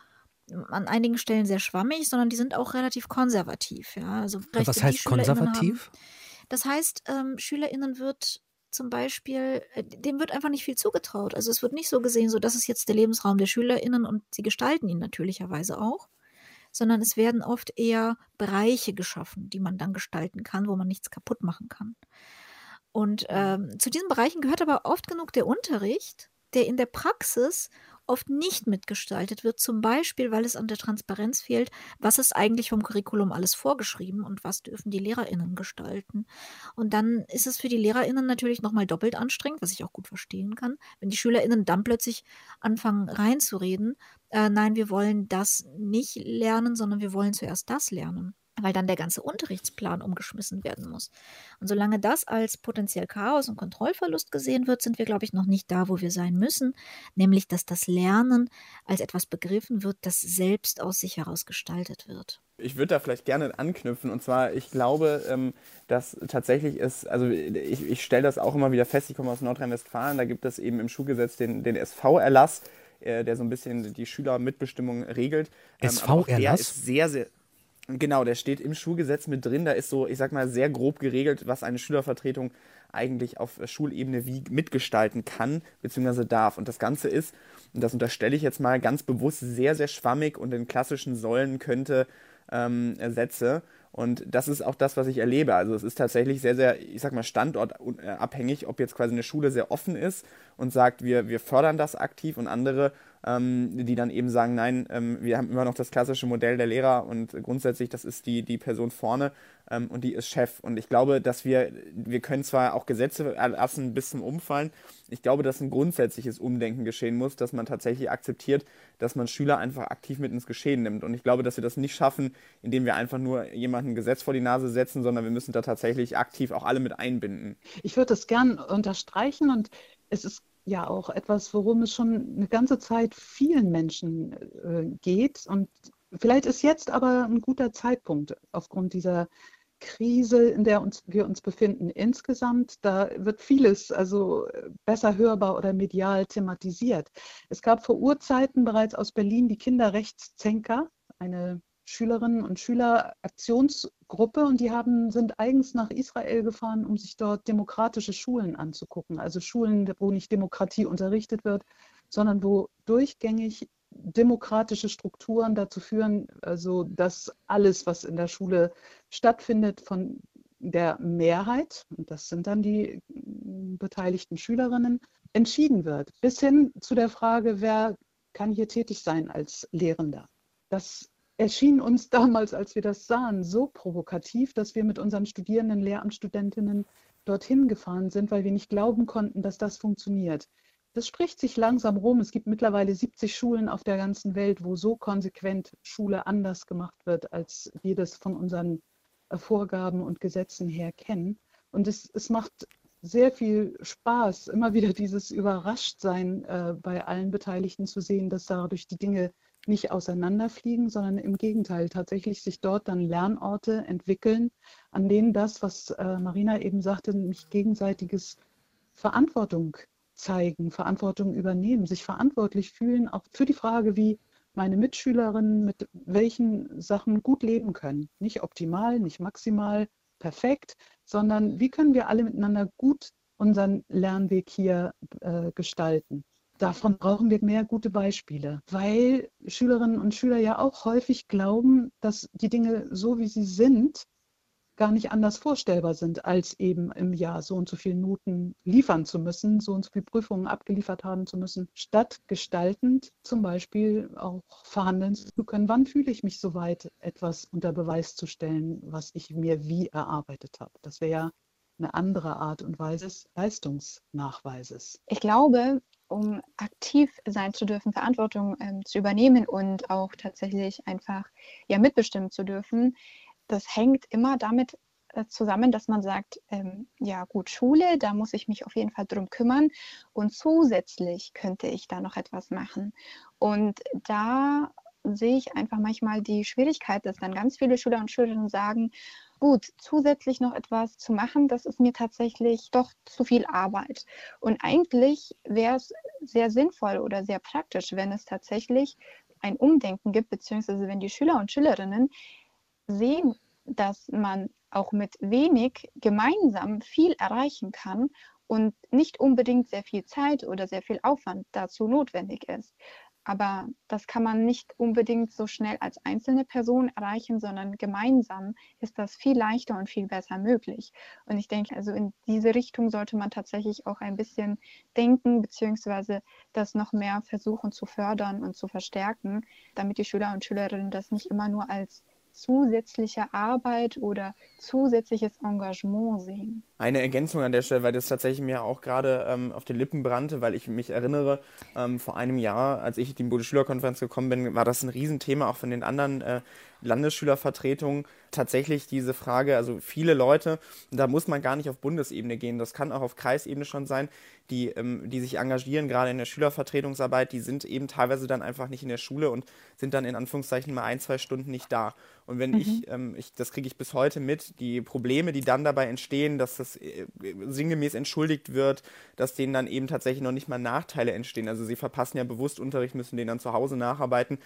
an einigen Stellen sehr schwammig, sondern die sind auch relativ konservativ. Ja? Also Was heißt konservativ? Haben. Das heißt, ähm, SchülerInnen wird zum Beispiel, äh, dem wird einfach nicht viel zugetraut. Also es wird nicht so gesehen, so das ist jetzt der Lebensraum der SchülerInnen und sie gestalten ihn natürlicherweise auch, sondern es werden oft eher Bereiche geschaffen, die man dann gestalten kann, wo man nichts kaputt machen kann. Und ähm, zu diesen Bereichen gehört aber oft genug der Unterricht, der in der Praxis oft nicht mitgestaltet wird, zum Beispiel, weil es an der Transparenz fehlt, was ist eigentlich vom Curriculum alles vorgeschrieben und was dürfen die LehrerInnen gestalten. Und dann ist es für die LehrerInnen natürlich nochmal doppelt anstrengend, was ich auch gut verstehen kann, wenn die SchülerInnen dann plötzlich anfangen reinzureden, äh, nein, wir wollen das nicht lernen, sondern wir wollen zuerst das lernen weil dann der ganze Unterrichtsplan umgeschmissen werden muss. Und solange das als potenziell Chaos und Kontrollverlust gesehen wird, sind wir, glaube ich, noch nicht da, wo wir sein müssen, nämlich dass das Lernen als etwas begriffen wird, das selbst aus sich heraus gestaltet wird. Ich würde da vielleicht gerne anknüpfen und zwar, ich glaube, ähm, dass tatsächlich ist, also ich, ich stelle das auch immer wieder fest, ich komme aus Nordrhein-Westfalen, da gibt es eben im Schulgesetz den, den SV-Erlass, äh, der so ein bisschen die Schülermitbestimmung regelt. Ähm, SV-Erlass? ist sehr, sehr, Genau, der steht im Schulgesetz mit drin. Da ist so, ich sag mal, sehr grob geregelt, was eine Schülervertretung eigentlich auf Schulebene wie mitgestalten kann bzw. darf. Und das Ganze ist, und das unterstelle ich jetzt mal ganz bewusst, sehr, sehr schwammig und in klassischen Säulen könnte ähm, Sätze. Und das ist auch das, was ich erlebe. Also es ist tatsächlich sehr, sehr, ich sag mal, standortabhängig, ob jetzt quasi eine Schule sehr offen ist und sagt, wir, wir fördern das aktiv und andere ähm, die dann eben sagen, nein, ähm, wir haben immer noch das klassische Modell der Lehrer und grundsätzlich, das ist die, die Person vorne ähm, und die ist Chef. Und ich glaube, dass wir, wir können zwar auch Gesetze erlassen bis zum Umfallen, ich glaube, dass ein grundsätzliches Umdenken geschehen muss, dass man tatsächlich akzeptiert, dass man Schüler einfach aktiv mit ins Geschehen nimmt. Und ich glaube, dass wir das nicht schaffen, indem wir einfach nur jemandem ein Gesetz vor die Nase setzen, sondern wir müssen da tatsächlich aktiv auch alle mit einbinden. Ich würde das gern unterstreichen und es ist ja auch etwas, worum es schon eine ganze Zeit vielen Menschen äh, geht. Und vielleicht ist jetzt aber ein guter Zeitpunkt aufgrund dieser Krise, in der uns, wir uns befinden insgesamt. Da wird vieles also besser hörbar oder medial thematisiert. Es gab vor Urzeiten bereits aus Berlin die Kinderrechtszänker, eine Schülerinnen und Schüler Aktionsgruppe und die haben, sind eigens nach Israel gefahren, um sich dort demokratische Schulen anzugucken. Also Schulen, wo nicht Demokratie unterrichtet wird, sondern wo durchgängig demokratische Strukturen dazu führen, also dass alles, was in der Schule stattfindet, von der Mehrheit, und das sind dann die beteiligten Schülerinnen, entschieden wird. Bis hin zu der Frage, wer kann hier tätig sein als Lehrender. Das erschien uns damals, als wir das sahen, so provokativ, dass wir mit unseren Studierenden, Lehramtsstudentinnen dorthin gefahren sind, weil wir nicht glauben konnten, dass das funktioniert. Das spricht sich langsam rum. Es gibt mittlerweile 70 Schulen auf der ganzen Welt, wo so konsequent Schule anders gemacht wird, als wir das von unseren äh, Vorgaben und Gesetzen her kennen. Und es, es macht sehr viel Spaß, immer wieder dieses Überraschtsein äh, bei allen Beteiligten zu sehen, dass dadurch die Dinge nicht auseinanderfliegen, sondern im Gegenteil tatsächlich sich dort dann Lernorte entwickeln, an denen das, was äh, Marina eben sagte, nämlich gegenseitiges Verantwortung zeigen, Verantwortung übernehmen, sich verantwortlich fühlen, auch für die Frage, wie meine Mitschülerinnen mit welchen Sachen gut leben können. Nicht optimal, nicht maximal, perfekt, sondern wie können wir alle miteinander gut unseren Lernweg hier äh, gestalten davon brauchen wir mehr gute Beispiele, weil Schülerinnen und Schüler ja auch häufig glauben, dass die Dinge so, wie sie sind, gar nicht anders vorstellbar sind, als eben im Jahr so und so viele Noten liefern zu müssen, so und so viele Prüfungen abgeliefert haben zu müssen, statt gestaltend zum Beispiel auch verhandeln zu können, wann fühle ich mich so weit, etwas unter Beweis zu stellen, was ich mir wie erarbeitet habe. Das wäre ja eine andere Art und Weise des Leistungsnachweises. Ich glaube, um aktiv sein zu dürfen, Verantwortung ähm, zu übernehmen und auch tatsächlich einfach ja mitbestimmen zu dürfen, das hängt immer damit äh, zusammen, dass man sagt, ähm, ja gut, Schule, da muss ich mich auf jeden Fall drum kümmern und zusätzlich könnte ich da noch etwas machen. Und da sehe ich einfach manchmal die Schwierigkeit, dass dann ganz viele Schüler und Schülerinnen sagen, gut, zusätzlich noch etwas zu machen, das ist mir tatsächlich doch zu viel Arbeit. Und eigentlich wäre es sehr sinnvoll oder sehr praktisch, wenn es tatsächlich ein Umdenken gibt, beziehungsweise wenn die Schüler und Schülerinnen sehen, dass man auch mit wenig gemeinsam viel erreichen kann und nicht unbedingt sehr viel Zeit oder sehr viel Aufwand dazu notwendig ist. Aber das kann man nicht unbedingt so schnell als einzelne Person erreichen, sondern gemeinsam ist das viel leichter und viel besser möglich. Und ich denke, also in diese Richtung sollte man tatsächlich auch ein bisschen denken, beziehungsweise das noch mehr versuchen zu fördern und zu verstärken, damit die Schüler und Schülerinnen das nicht immer nur als zusätzliche Arbeit oder zusätzliches Engagement sehen. Eine Ergänzung an der Stelle, weil das tatsächlich mir auch gerade ähm, auf den Lippen brannte, weil ich mich erinnere, ähm, vor einem Jahr, als ich in die Bundesschülerkonferenz gekommen bin, war das ein Riesenthema auch von den anderen äh, Landesschülervertretungen tatsächlich diese Frage, also viele Leute, da muss man gar nicht auf Bundesebene gehen, das kann auch auf Kreisebene schon sein, die, ähm, die sich engagieren, gerade in der Schülervertretungsarbeit, die sind eben teilweise dann einfach nicht in der Schule und sind dann in Anführungszeichen mal ein, zwei Stunden nicht da. Und wenn mhm. ich, ähm, ich, das kriege ich bis heute mit, die Probleme, die dann dabei entstehen, dass das äh, sinngemäß entschuldigt wird, dass denen dann eben tatsächlich noch nicht mal Nachteile entstehen. Also sie verpassen ja bewusst Unterricht, müssen den dann zu Hause nacharbeiten.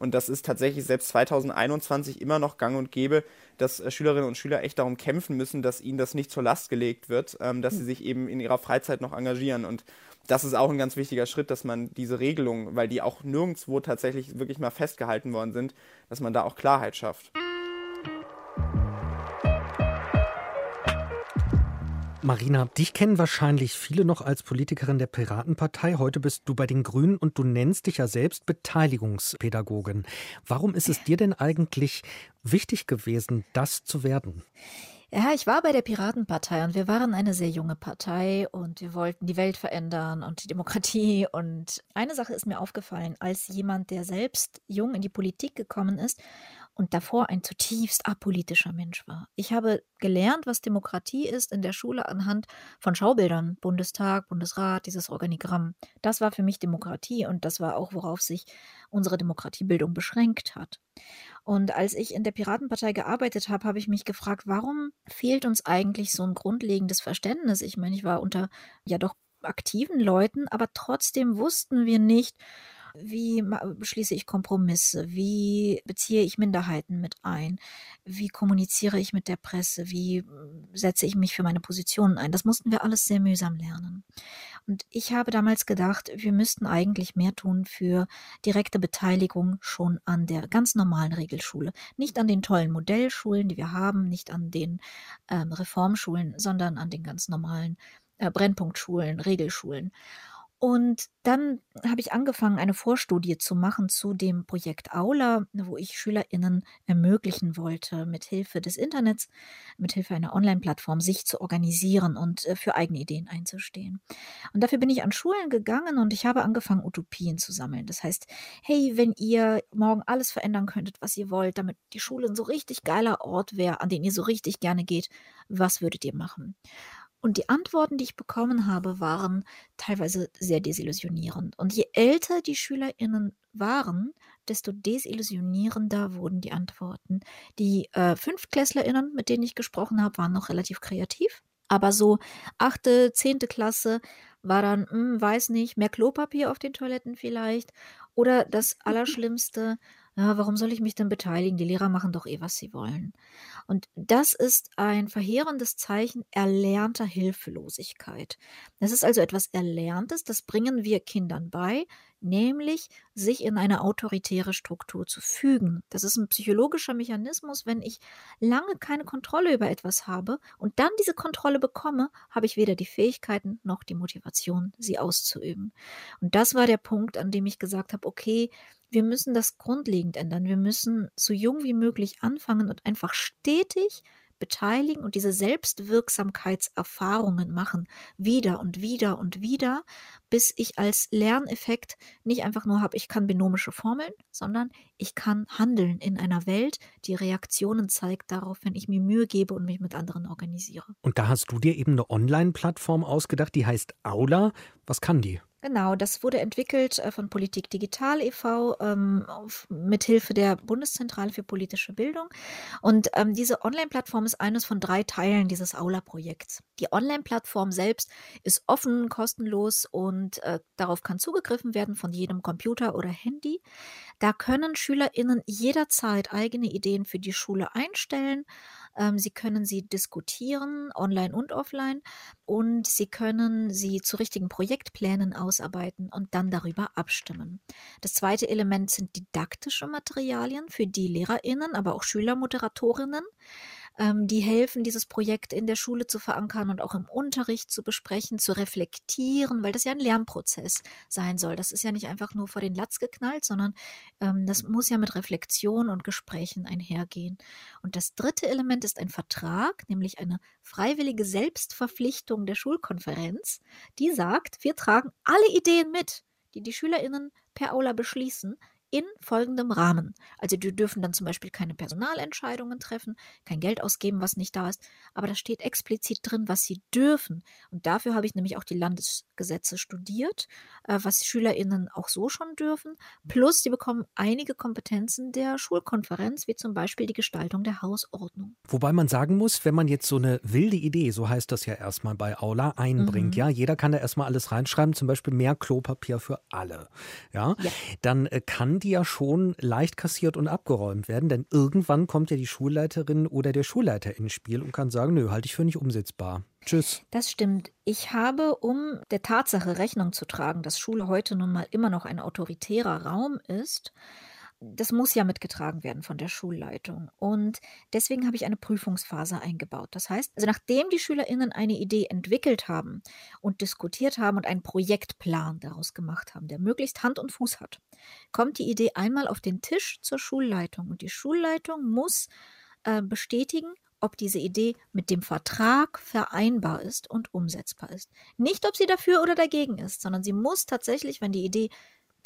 Und das ist tatsächlich selbst 2021 immer noch gang und gäbe, dass äh, Schülerinnen und Schüler echt darum kämpfen müssen, dass ihnen das nicht zur Last gelegt wird, ähm, dass sie hm. sich eben in ihrer Freizeit noch engagieren. Und das ist auch ein ganz wichtiger Schritt, dass man diese Regelung, weil die auch nirgendwo tatsächlich wirklich mal festgehalten worden sind, dass man da auch Klarheit schafft. Marina, dich kennen wahrscheinlich viele noch als Politikerin der Piratenpartei. Heute bist du bei den Grünen und du nennst dich ja selbst Beteiligungspädagogin. Warum ist es dir denn eigentlich wichtig gewesen, das zu werden? Ja, ich war bei der Piratenpartei und wir waren eine sehr junge Partei und wir wollten die Welt verändern und die Demokratie. Und eine Sache ist mir aufgefallen, als jemand, der selbst jung in die Politik gekommen ist und davor ein zutiefst apolitischer Mensch war. Ich habe gelernt, was Demokratie ist in der Schule anhand von Schaubildern, Bundestag, Bundesrat, dieses Organigramm. Das war für mich Demokratie und das war auch, worauf sich unsere Demokratiebildung beschränkt hat. Und als ich in der Piratenpartei gearbeitet habe, habe ich mich gefragt, warum fehlt uns eigentlich so ein grundlegendes Verständnis? Ich meine, ich war unter ja doch aktiven Leuten, aber trotzdem wussten wir nicht, wie beschließe ich Kompromisse? Wie beziehe ich Minderheiten mit ein? Wie kommuniziere ich mit der Presse? Wie hm, setze ich mich für meine Positionen ein? Das mussten wir alles sehr mühsam lernen. Und ich habe damals gedacht, wir müssten eigentlich mehr tun für direkte Beteiligung schon an der ganz normalen Regelschule. Nicht an den tollen Modellschulen, die wir haben, nicht an den ähm, Reformschulen, sondern an den ganz normalen äh, Brennpunktschulen, Regelschulen. Und dann habe ich angefangen, eine Vorstudie zu machen zu dem Projekt Aula, wo ich SchülerInnen ermöglichen wollte, mit Hilfe des Internets, mit Hilfe einer Online-Plattform sich zu organisieren und äh, für eigene Ideen einzustehen. Und dafür bin ich an Schulen gegangen und ich habe angefangen, Utopien zu sammeln. Das heißt, hey, wenn ihr morgen alles verändern könntet, was ihr wollt, damit die Schule ein so richtig geiler Ort wäre, an den ihr so richtig gerne geht, was würdet ihr machen? Und die Antworten, die ich bekommen habe, waren teilweise sehr desillusionierend. Und je älter die SchülerInnen waren, desto desillusionierender wurden die Antworten. Die äh, FünftklässlerInnen, mit denen ich gesprochen habe, waren noch relativ kreativ. Aber so achte, zehnte Klasse war dann, hm, weiß nicht, mehr Klopapier auf den Toiletten vielleicht. Oder das (laughs) Allerschlimmste, ja, warum soll ich mich denn beteiligen? Die Lehrer machen doch eh, was sie wollen. Und das ist ein verheerendes Zeichen erlernter Hilflosigkeit. Das ist also etwas Erlerntes, das bringen wir Kindern bei, nämlich sich in eine autoritäre Struktur zu fügen. Das ist ein psychologischer Mechanismus. Wenn ich lange keine Kontrolle über etwas habe und dann diese Kontrolle bekomme, habe ich weder die Fähigkeiten noch die Motivation, sie auszuüben. Und das war der Punkt, an dem ich gesagt habe, okay, wir müssen das grundlegend ändern. Wir müssen so jung wie möglich anfangen und einfach stetig beteiligen und diese Selbstwirksamkeitserfahrungen machen, wieder und wieder und wieder, bis ich als Lerneffekt nicht einfach nur habe, ich kann binomische Formeln, sondern ich kann handeln in einer Welt, die Reaktionen zeigt darauf, wenn ich mir Mühe gebe und mich mit anderen organisiere. Und da hast du dir eben eine Online-Plattform ausgedacht, die heißt Aula. Was kann die? Genau, das wurde entwickelt äh, von Politik Digital e.V. Ähm, mit Hilfe der Bundeszentrale für politische Bildung. Und ähm, diese Online-Plattform ist eines von drei Teilen dieses Aula-Projekts. Die Online-Plattform selbst ist offen, kostenlos und äh, darauf kann zugegriffen werden von jedem Computer oder Handy. Da können SchülerInnen jederzeit eigene Ideen für die Schule einstellen ähm, Sie können sie diskutieren, online und offline, und Sie können sie zu richtigen Projektplänen ausarbeiten und dann darüber abstimmen. Das zweite Element sind didaktische Materialien für die LehrerInnen, aber auch Schülermoderatorinnen ähm, die helfen, dieses Projekt in der Schule zu verankern und auch im Unterricht zu besprechen, zu reflektieren, weil das ja ein Lernprozess sein soll. Das ist ja nicht einfach nur vor den Latz geknallt, sondern ähm, das muss ja mit Reflexion und Gesprächen einhergehen. Und das dritte Element ist ein Vertrag, nämlich eine freiwillige Selbstverpflichtung der Schulkonferenz, die sagt, wir tragen alle Ideen mit, die die SchülerInnen per Aula beschließen, in folgendem Rahmen. Also die dürfen dann zum Beispiel keine Personalentscheidungen treffen, kein Geld ausgeben, was nicht da ist, aber da steht explizit drin, was sie dürfen. Und dafür habe ich nämlich auch die Landesgesetze studiert, äh, was SchülerInnen auch so schon dürfen. Plus, sie bekommen einige Kompetenzen der Schulkonferenz, wie zum Beispiel die Gestaltung der Hausordnung. Wobei man sagen muss, wenn man jetzt so eine wilde Idee, so heißt das ja erstmal bei Aula, einbringt, mhm. ja, jeder kann da erstmal alles reinschreiben, zum Beispiel mehr Klopapier für alle, ja, ja. dann äh, kann die ja schon leicht kassiert und abgeräumt werden, denn irgendwann kommt ja die Schulleiterin oder der Schulleiter ins Spiel und kann sagen, nö, halte ich für nicht umsetzbar. Tschüss. Das stimmt. Ich habe, um der Tatsache Rechnung zu tragen, dass Schule heute nun mal immer noch ein autoritärer Raum ist, das muss ja mitgetragen werden von der Schulleitung. Und deswegen habe ich eine Prüfungsphase eingebaut. Das heißt, also nachdem die SchülerInnen eine Idee entwickelt haben und diskutiert haben und einen Projektplan daraus gemacht haben, der möglichst Hand und Fuß hat, kommt die Idee einmal auf den Tisch zur Schulleitung. Und die Schulleitung muss äh, bestätigen, ob diese Idee mit dem Vertrag vereinbar ist und umsetzbar ist. Nicht, ob sie dafür oder dagegen ist, sondern sie muss tatsächlich, wenn die Idee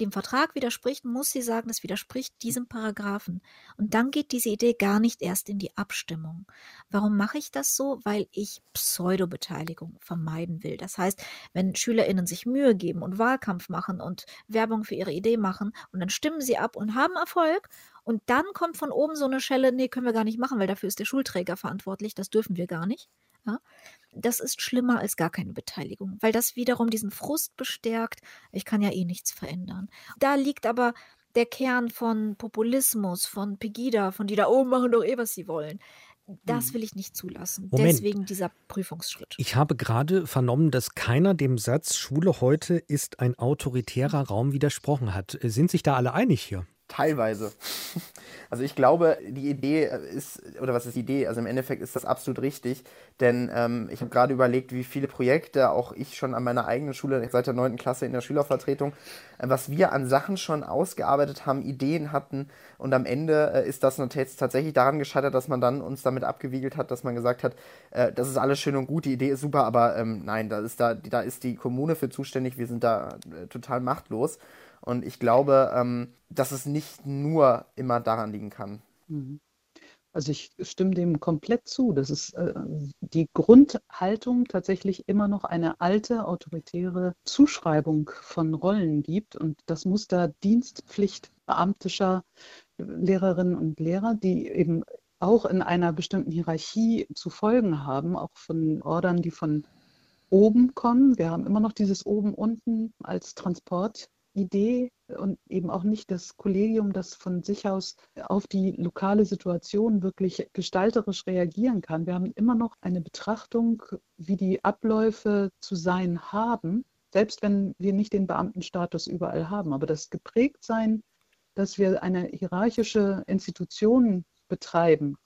dem Vertrag widerspricht, muss sie sagen, das widerspricht diesem Paragraphen. Und dann geht diese Idee gar nicht erst in die Abstimmung. Warum mache ich das so? Weil ich Pseudobeteiligung vermeiden will. Das heißt, wenn SchülerInnen sich Mühe geben und Wahlkampf machen und Werbung für ihre Idee machen und dann stimmen sie ab und haben Erfolg und dann kommt von oben so eine Schelle, nee, können wir gar nicht machen, weil dafür ist der Schulträger verantwortlich, das dürfen wir gar nicht. Ja? Das ist schlimmer als gar keine Beteiligung, weil das wiederum diesen Frust bestärkt, ich kann ja eh nichts verändern. Da liegt aber der Kern von Populismus, von Pegida, von die da oben machen doch eh, was sie wollen. Das mhm. will ich nicht zulassen. Moment. Deswegen dieser Prüfungsschritt. Ich habe gerade vernommen, dass keiner dem Satz Schule heute ist ein autoritärer Raum widersprochen hat. Sind sich da alle einig hier? Teilweise. (laughs) Also ich glaube, die Idee ist, oder was ist die Idee? Also im Endeffekt ist das absolut richtig, denn ähm, ich habe gerade überlegt, wie viele Projekte auch ich schon an meiner eigenen Schule seit der 9. Klasse in der Schülervertretung, äh, was wir an Sachen schon ausgearbeitet haben, Ideen hatten und am Ende äh, ist das tatsächlich daran gescheitert, dass man dann uns damit abgewiegelt hat, dass man gesagt hat, äh, das ist alles schön und gut, die Idee ist super, aber ähm, nein, da ist, da, da ist die Kommune für zuständig, wir sind da äh, total machtlos. Und ich glaube, ähm, dass es nicht nur immer daran liegen kann. Mhm. Also ich stimme dem komplett zu, dass es äh, die Grundhaltung tatsächlich immer noch eine alte autoritäre Zuschreibung von Rollen gibt und das Muster Dienstpflicht beamtischer Lehrerinnen und Lehrer, die eben auch in einer bestimmten Hierarchie zu folgen haben, auch von Ordern, die von oben kommen. Wir haben immer noch dieses oben unten als Transport Idee und eben auch nicht das Kollegium, das von sich aus auf die lokale Situation wirklich gestalterisch reagieren kann. Wir haben immer noch eine Betrachtung, wie die Abläufe zu sein haben, selbst wenn wir nicht den Beamtenstatus überall haben. Aber das Geprägtsein, dass wir eine hierarchische Institution betreiben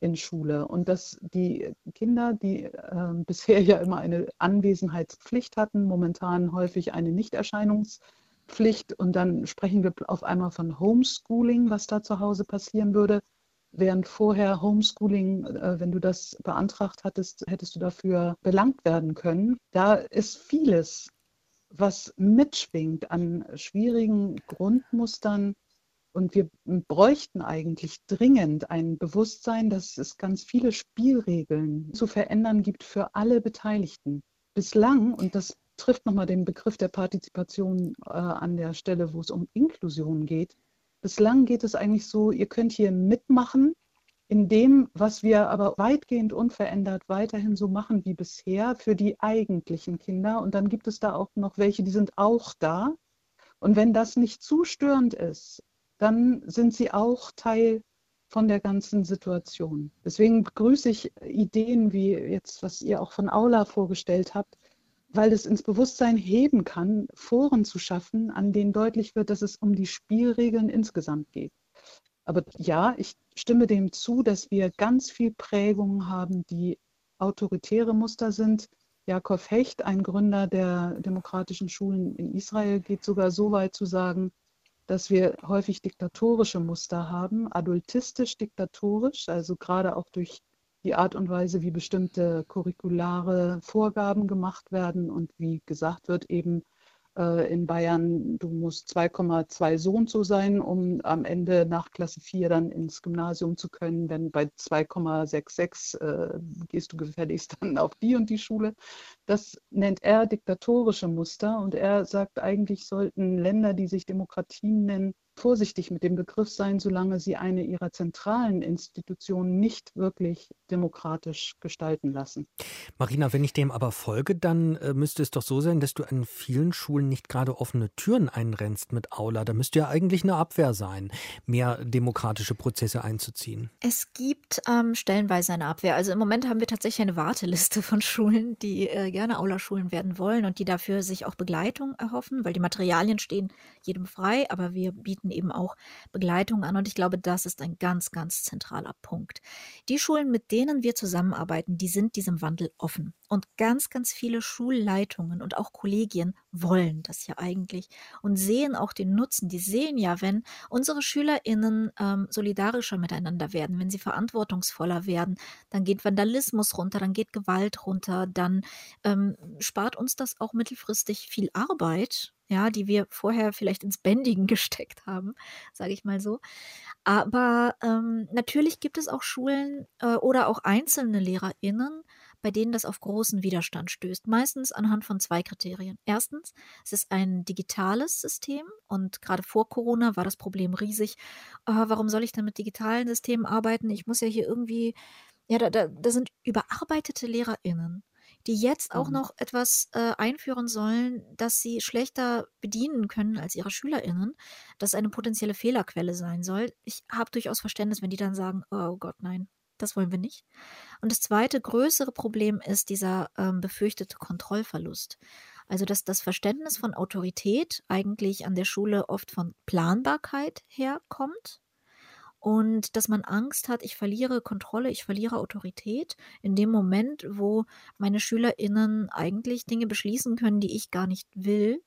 in Schule und dass die Kinder, die äh, (laughs) bisher ja immer eine Anwesenheitspflicht hatten, momentan häufig eine Nichterscheinungs- Pflicht und dann sprechen wir auf einmal von Homeschooling, was da zu Hause passieren würde. Während vorher Homeschooling, äh, wenn du das beantragt hattest, hättest du dafür belangt werden können. Da ist vieles, was mitschwingt an schwierigen Grundmustern. Und wir bräuchten eigentlich dringend ein Bewusstsein, dass es ganz viele Spielregeln zu verändern gibt für alle Beteiligten. Bislang, und das trifft nochmal den Begriff der Partizipation äh, an der Stelle, wo es um Inklusion geht. Bislang geht es eigentlich so, ihr könnt hier mitmachen, in dem, was wir aber weitgehend unverändert weiterhin so machen wie bisher für die eigentlichen Kinder. Und dann gibt es da auch noch welche, die sind auch da. Und wenn das nicht zu störend ist, dann sind sie auch Teil von der ganzen Situation. Deswegen begrüße ich Ideen wie jetzt, was ihr auch von Aula vorgestellt habt, weil es ins Bewusstsein heben kann, Foren zu schaffen, an denen deutlich wird, dass es um die Spielregeln insgesamt geht. Aber ja, ich stimme dem zu, dass wir ganz viel Prägungen haben, die autoritäre Muster sind. Jakob Hecht, ein Gründer der demokratischen Schulen in Israel, geht sogar so weit zu sagen, dass wir häufig diktatorische Muster haben, adultistisch diktatorisch, also gerade auch durch die Art und Weise, wie bestimmte curriculare Vorgaben gemacht werden und wie gesagt wird, eben äh, in Bayern, du musst 2,2 so und so sein, um am Ende nach Klasse 4 dann ins Gymnasium zu können. Wenn bei 2,66 äh, gehst du gefälligst dann auf die und die Schule. Das nennt er diktatorische Muster und er sagt, eigentlich sollten Länder, die sich Demokratien nennen, vorsichtig mit dem Begriff sein, solange sie eine ihrer zentralen Institutionen nicht wirklich demokratisch gestalten lassen. Marina, wenn ich dem aber folge, dann äh, müsste es doch so sein, dass du an vielen Schulen nicht gerade offene Türen einrennst mit Aula. Da müsste ja eigentlich eine Abwehr sein, mehr demokratische Prozesse einzuziehen. Es gibt ähm, stellenweise eine Abwehr. Also im Moment haben wir tatsächlich eine Warteliste von Schulen, die äh, gerne Aula-Schulen werden wollen und die dafür sich auch Begleitung erhoffen, weil die Materialien stehen jedem frei, aber wir bieten bieten eben auch Begleitung an. Und ich glaube, das ist ein ganz, ganz zentraler Punkt. Die Schulen, mit denen wir zusammenarbeiten, die sind diesem Wandel offen. Und ganz, ganz viele Schulleitungen und auch Kollegien wollen das ja eigentlich und sehen auch den Nutzen. Die sehen ja, wenn unsere SchülerInnen ähm, solidarischer miteinander werden, wenn sie verantwortungsvoller werden, dann geht Vandalismus runter, dann geht Gewalt runter, dann ähm, spart uns das auch mittelfristig viel Arbeit ja, die wir vorher vielleicht ins Bändigen (laughs) gesteckt haben, sage ich mal so. Aber ähm, natürlich gibt es auch Schulen äh, oder auch einzelne LehrerInnen, bei denen das auf großen Widerstand stößt. Meistens anhand von zwei Kriterien. Erstens, es ist ein digitales System und gerade vor Corona war das Problem riesig. Äh, warum soll ich denn mit digitalen Systemen arbeiten? Ich muss ja hier irgendwie, ja, da, da, da sind überarbeitete LehrerInnen die jetzt auch mhm. noch etwas äh, einführen sollen, das sie schlechter bedienen können als ihre SchülerInnen, das eine potenzielle Fehlerquelle sein soll. Ich habe durchaus Verständnis, wenn die dann sagen, oh Gott, nein, das wollen wir nicht. Und das zweite größere Problem ist dieser ähm, befürchtete Kontrollverlust. Also dass das Verständnis von Autorität eigentlich an der Schule oft von Planbarkeit herkommt und dass man Angst hat, ich verliere Kontrolle, ich verliere Autorität in dem Moment, wo meine SchülerInnen eigentlich Dinge beschließen können, die ich gar nicht will,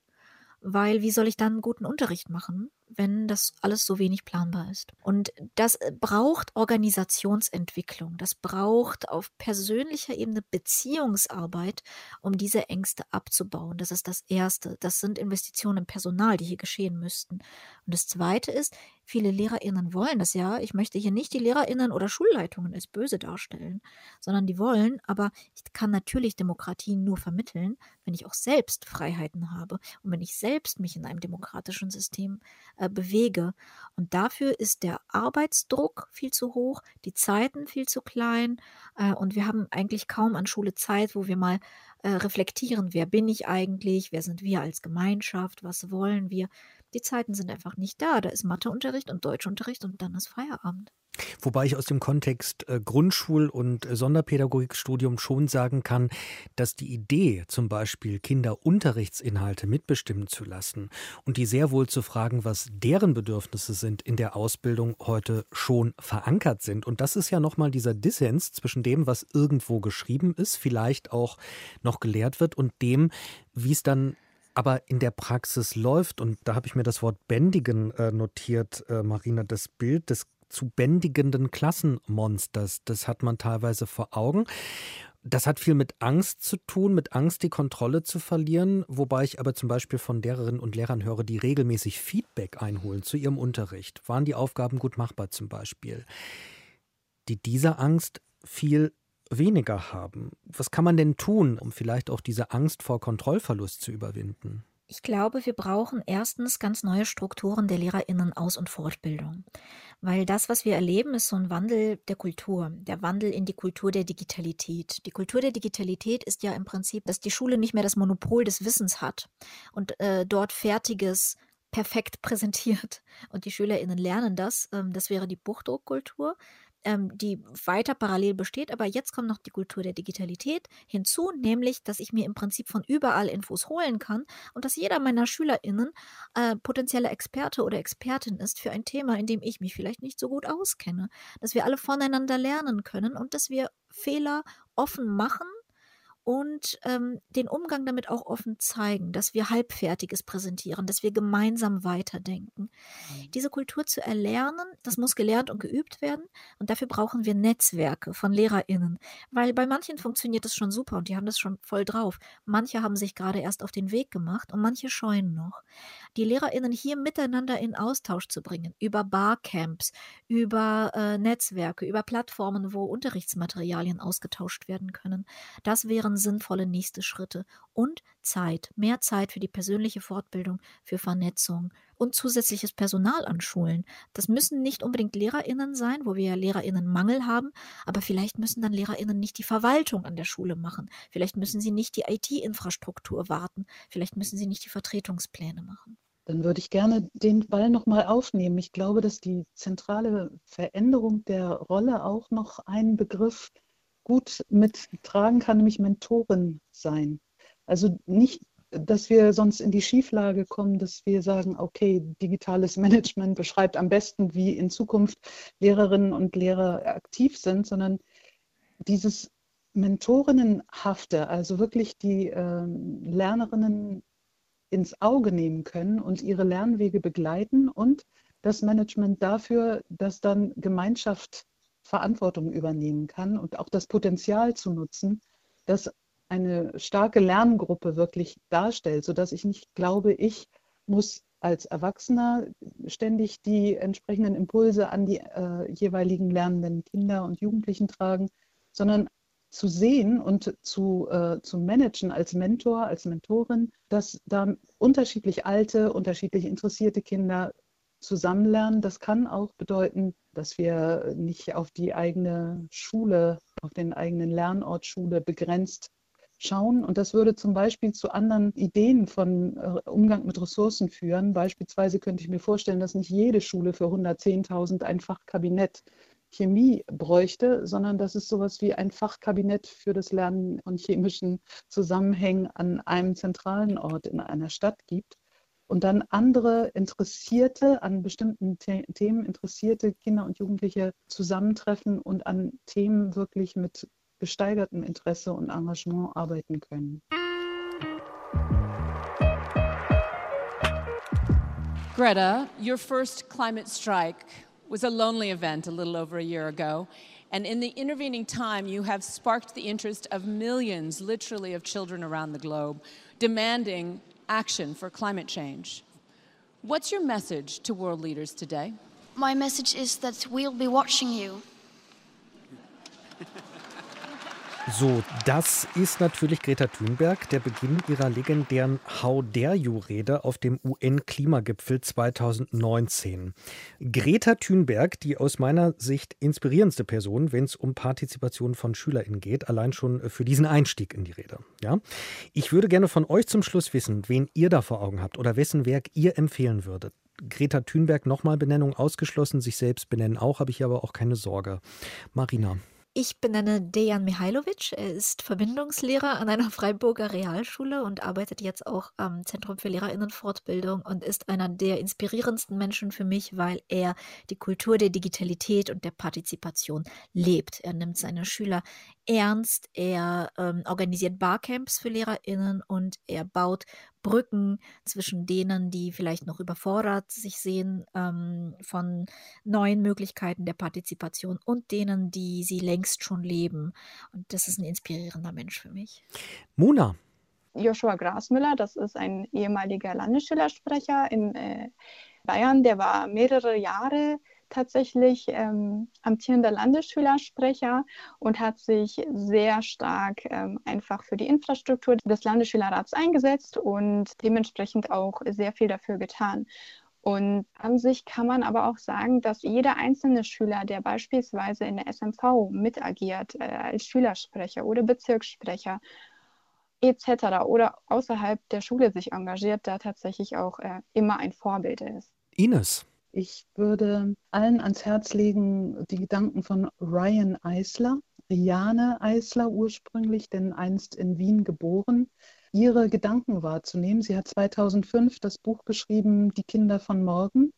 weil wie soll ich dann guten Unterricht machen? Wenn das alles so wenig planbar ist. Und das äh, braucht Organisationsentwicklung, das braucht auf persönlicher Ebene Beziehungsarbeit, um diese Ängste abzubauen. Das ist das Erste. Das sind Investitionen im Personal, die hier geschehen müssten. Und das Zweite ist, viele Lehrerinnen wollen das ja. Ich möchte hier nicht die Lehrerinnen oder Schulleitungen als böse darstellen, sondern die wollen, aber ich kann natürlich Demokratie nur vermitteln, wenn ich auch selbst Freiheiten habe und wenn ich selbst mich in einem demokratischen System äh, bewege. Und dafür ist der Arbeitsdruck viel zu hoch, die Zeiten viel zu klein äh, und wir haben eigentlich kaum an Schule Zeit, wo wir mal äh, reflektieren, wer bin ich eigentlich, wer sind wir als Gemeinschaft, was wollen wir. Die Zeiten sind einfach nicht da. Da ist Matheunterricht und Deutschunterricht und dann ist Feierabend. Wobei ich aus dem Kontext äh, Grundschul- und äh, Sonderpädagogikstudium schon sagen kann, dass die Idee, zum Beispiel Kinder Unterrichtsinhalte mitbestimmen zu lassen und die sehr wohl zu fragen, was deren Bedürfnisse sind in der Ausbildung heute schon verankert sind. Und das ist ja nochmal dieser Dissens zwischen dem, was irgendwo geschrieben ist, vielleicht auch noch gelehrt wird und dem, wie es dann aber in der Praxis läuft, und da habe ich mir das Wort bändigen äh, notiert, äh, Marina, das Bild des zu bändigenden Klassenmonsters. Das hat man teilweise vor Augen. Das hat viel mit Angst zu tun, mit Angst, die Kontrolle zu verlieren, wobei ich aber zum Beispiel von Lehrerinnen und Lehrern höre, die regelmäßig Feedback einholen zu ihrem Unterricht. Waren die Aufgaben gut machbar zum Beispiel? Die dieser Angst viel weniger haben. Was kann man denn tun, um vielleicht auch diese Angst vor Kontrollverlust zu überwinden? Ich glaube, wir brauchen erstens ganz neue Strukturen der Lehrerinnen Aus- und Fortbildung. Weil das, was wir erleben, ist so ein Wandel der Kultur, der Wandel in die Kultur der Digitalität. Die Kultur der Digitalität ist ja im Prinzip, dass die Schule nicht mehr das Monopol des Wissens hat und äh, dort fertiges perfekt präsentiert. Und die SchülerInnen lernen das. Ähm, das wäre die Buchdruckkultur ähm, die weiter parallel besteht. Aber jetzt kommt noch die Kultur der Digitalität hinzu, nämlich, dass ich mir im Prinzip von überall Infos holen kann und dass jeder meiner SchülerInnen äh, potenzieller Experte oder Expertin ist für ein Thema, in dem ich mich vielleicht nicht so gut auskenne. Dass wir alle voneinander lernen können und dass wir Fehler offen machen und ähm, den Umgang damit auch offen zeigen, dass wir Halbfertiges präsentieren, dass wir gemeinsam weiterdenken. Mhm. Diese Kultur zu erlernen, das muss gelernt und geübt werden und dafür brauchen wir Netzwerke von Lehrerinnen, weil bei manchen funktioniert das schon super und die haben das schon voll drauf. Manche haben sich gerade erst auf den Weg gemacht und manche scheuen noch. Die Lehrerinnen hier miteinander in Austausch zu bringen, über Barcamps, über äh, Netzwerke, über Plattformen, wo Unterrichtsmaterialien ausgetauscht werden können, das wären wären sinnvolle nächste Schritte. Und Zeit, mehr Zeit für die persönliche Fortbildung, für Vernetzung und zusätzliches Personal an Schulen. Das müssen nicht unbedingt LehrerInnen sein, wo wir ja LehrerInnen-Mangel haben, aber vielleicht müssen dann LehrerInnen nicht die Verwaltung an der Schule machen. Vielleicht müssen sie nicht die IT-Infrastruktur warten. Vielleicht müssen sie nicht die Vertretungspläne machen. Dann würde ich gerne den Ball nochmal aufnehmen. Ich glaube, dass die zentrale Veränderung der Rolle auch noch ein Begriff gut mittragen kann, nämlich Mentorin sein. Also nicht, dass wir sonst in die Schieflage kommen, dass wir sagen, okay, digitales (laughs) Management beschreibt am besten, wie in Zukunft Lehrerinnen und Lehrer aktiv sind, sondern dieses Mentorinnenhafte, also wirklich die äh, Lernerinnen ins Auge nehmen können und ihre Lernwege begleiten und das Management dafür, dass dann Gemeinschaft Verantwortung übernehmen kann und auch das Potenzial zu nutzen, das eine starke Lerngruppe wirklich darstellt, sodass ich nicht glaube, ich muss als Erwachsener ständig die entsprechenden Impulse an die äh, jeweiligen lernenden Kinder und Jugendlichen tragen, sondern zu sehen und zu, äh, zu managen als Mentor, als Mentorin, dass da unterschiedlich alte, unterschiedlich interessierte Kinder zusammenlernen. Das kann auch bedeuten, dass wir nicht auf die eigene Schule, auf den eigenen Lernort Schule begrenzt schauen. Und das würde zum Beispiel zu anderen Ideen von äh, Umgang mit Ressourcen führen. Beispielsweise könnte ich mir vorstellen, dass nicht jede Schule für 110.000 ein Fachkabinett Chemie bräuchte, sondern dass es sowas wie ein Fachkabinett für das Lernen von chemischen Zusammenhängen an einem zentralen Ort in einer Stadt gibt und dann andere Interessierte an bestimmten The Themen, interessierte Kinder und Jugendliche zusammentreffen und an Themen wirklich mit gesteigertem Interesse und Engagement arbeiten können. Greta, your first climate strike was a lonely event a little over a year ago. And in the intervening time, you have sparked the interest of millions, literally, of children around the globe, demanding action for climate change. What's your message to world leaders today? My message is that we'll be watching you. So, das ist natürlich Greta Thunberg, der Beginn ihrer legendären How Dare You-Rede auf dem UN-Klimagipfel 2019. Greta Thunberg, die aus meiner Sicht inspirierendste Person, wenn es um Partizipation von SchülerInnen geht, allein schon für diesen Einstieg in die Rede. Ja? Ich würde gerne von euch zum Schluss wissen, wen ihr da vor Augen habt oder wessen Werk ihr empfehlen würdet. Greta Thunberg nochmal Benennung ausgeschlossen, sich selbst benennen auch, habe ich aber auch keine Sorge. Marina. Ich benenne Dejan Mihailovic. Er ist Verbindungslehrer an einer (laughs) Freiburger Realschule und arbeitet jetzt auch am Zentrum für Lehrerinnenfortbildung und ist einer der inspirierendsten Menschen für mich, weil er die Kultur der Digitalität und der Partizipation lebt. Er nimmt seine Schüler ernst, er ähm, organisiert Barcamps für Lehrerinnen und er baut Brücken zwischen denen, die vielleicht noch überfordert sich sehen ähm, von neuen Möglichkeiten der Partizipation und denen, die sie längst schon leben. Und das ist ein inspirierender Mensch für mich. Mona. Joshua Grasmüller, das ist ein ehemaliger Landesschülersprecher in äh, Bayern, der war mehrere Jahre tatsächlich ähm, amtierender Landesschülersprecher und hat sich sehr stark ähm, einfach für die Infrastruktur des Landesschülerrats eingesetzt und dementsprechend auch sehr viel dafür getan. Und an sich kann man aber auch sagen, dass jeder einzelne Schüler, der beispielsweise in der SMV mitagiert, äh, als Schülersprecher oder Bezirkssprecher etc. oder außerhalb der Schule sich engagiert, da tatsächlich auch äh, immer ein Vorbild ist. Ines. Ich würde allen ans Herz legen, die Gedanken von Ryan Eisler, Riane Eisler ursprünglich, denn einst in Wien geboren, ihre Gedanken wahrzunehmen. Sie hat 2005 das Buch geschrieben, Die Kinder von morgen.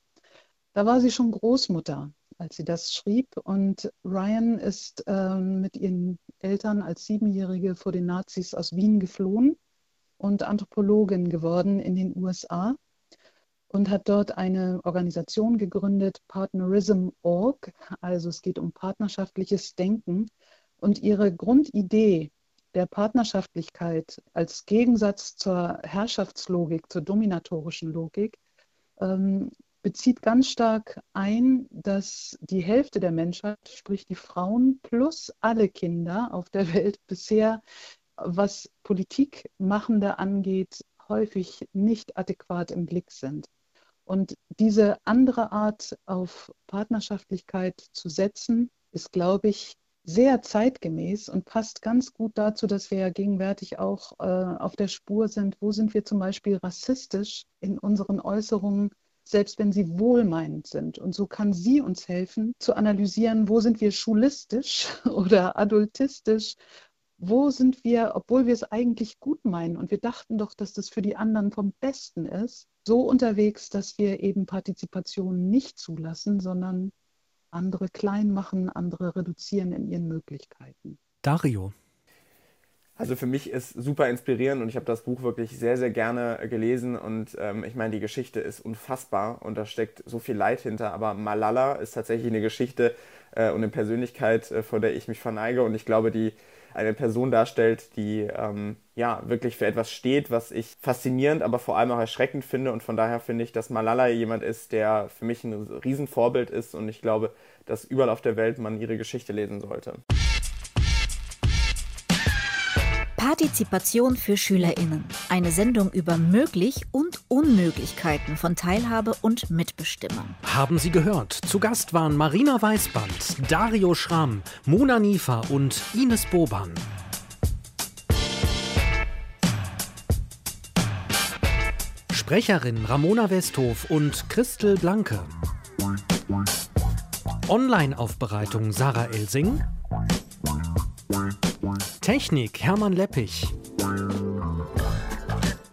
Da war sie schon Großmutter, als sie das schrieb. Und Ryan ist äh, mit ihren Eltern als Siebenjährige vor den Nazis aus Wien geflohen und Anthropologin geworden in den USA und hat dort eine Organisation gegründet, Partnerism.org. Also es geht um partnerschaftliches Denken. Und ihre Grundidee der Partnerschaftlichkeit als Gegensatz zur Herrschaftslogik, zur dominatorischen Logik, ähm, bezieht ganz stark ein, dass die Hälfte der Menschheit, sprich die Frauen plus alle Kinder auf der Welt bisher, was Politikmachende angeht, häufig nicht adäquat im Blick sind. Und diese andere Art auf Partnerschaftlichkeit zu setzen, ist, glaube ich, sehr zeitgemäß und passt ganz gut dazu, dass wir ja gegenwärtig auch äh, auf der Spur sind. Wo sind wir zum Beispiel rassistisch in unseren Äußerungen, selbst wenn sie wohlmeinend sind? Und so kann sie uns helfen zu analysieren, wo sind wir schulistisch (laughs) oder adultistisch? Wo sind wir, obwohl wir es eigentlich gut meinen und wir dachten doch, dass das für die anderen vom Besten ist, so unterwegs, dass wir eben Partizipation nicht zulassen, sondern andere klein machen, andere reduzieren in ihren Möglichkeiten. Dario. Also für mich ist super inspirierend und ich habe das Buch wirklich sehr, sehr gerne gelesen und ähm, ich meine, die Geschichte ist unfassbar und da steckt so viel Leid hinter, aber Malala ist tatsächlich eine Geschichte äh, und eine Persönlichkeit, äh, vor der ich mich verneige und ich glaube, die eine Person darstellt, die ähm, ja wirklich für etwas steht, was ich faszinierend, aber vor allem auch erschreckend finde. Und von daher finde ich, dass Malala jemand ist, der für mich ein Riesenvorbild ist. Und ich glaube, dass überall auf der Welt man ihre Geschichte lesen sollte. Partizipation für SchülerInnen. Eine Sendung über Möglich- und Unmöglichkeiten von Teilhabe und Mitbestimmung. Haben Sie gehört? Zu Gast waren Marina Weißband, Dario Schramm, Mona Niefer und Ines Boban. Sprecherin Ramona Westhof und Christel Blanke. Online-Aufbereitung Sarah Elsing. Technik Hermann Leppich.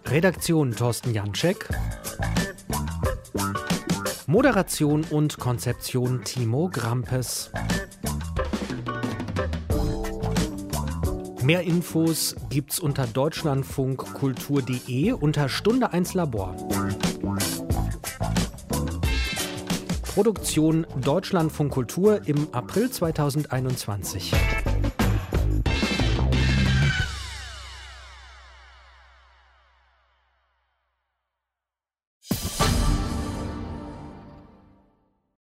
Redaktion Thorsten Janczek. Moderation und Konzeption Timo Grampes. Mehr Infos gibt's unter deutschlandfunkkultur.de unter Stunde 1 Labor. Produktion Deutschlandfunk Kultur im April 2021.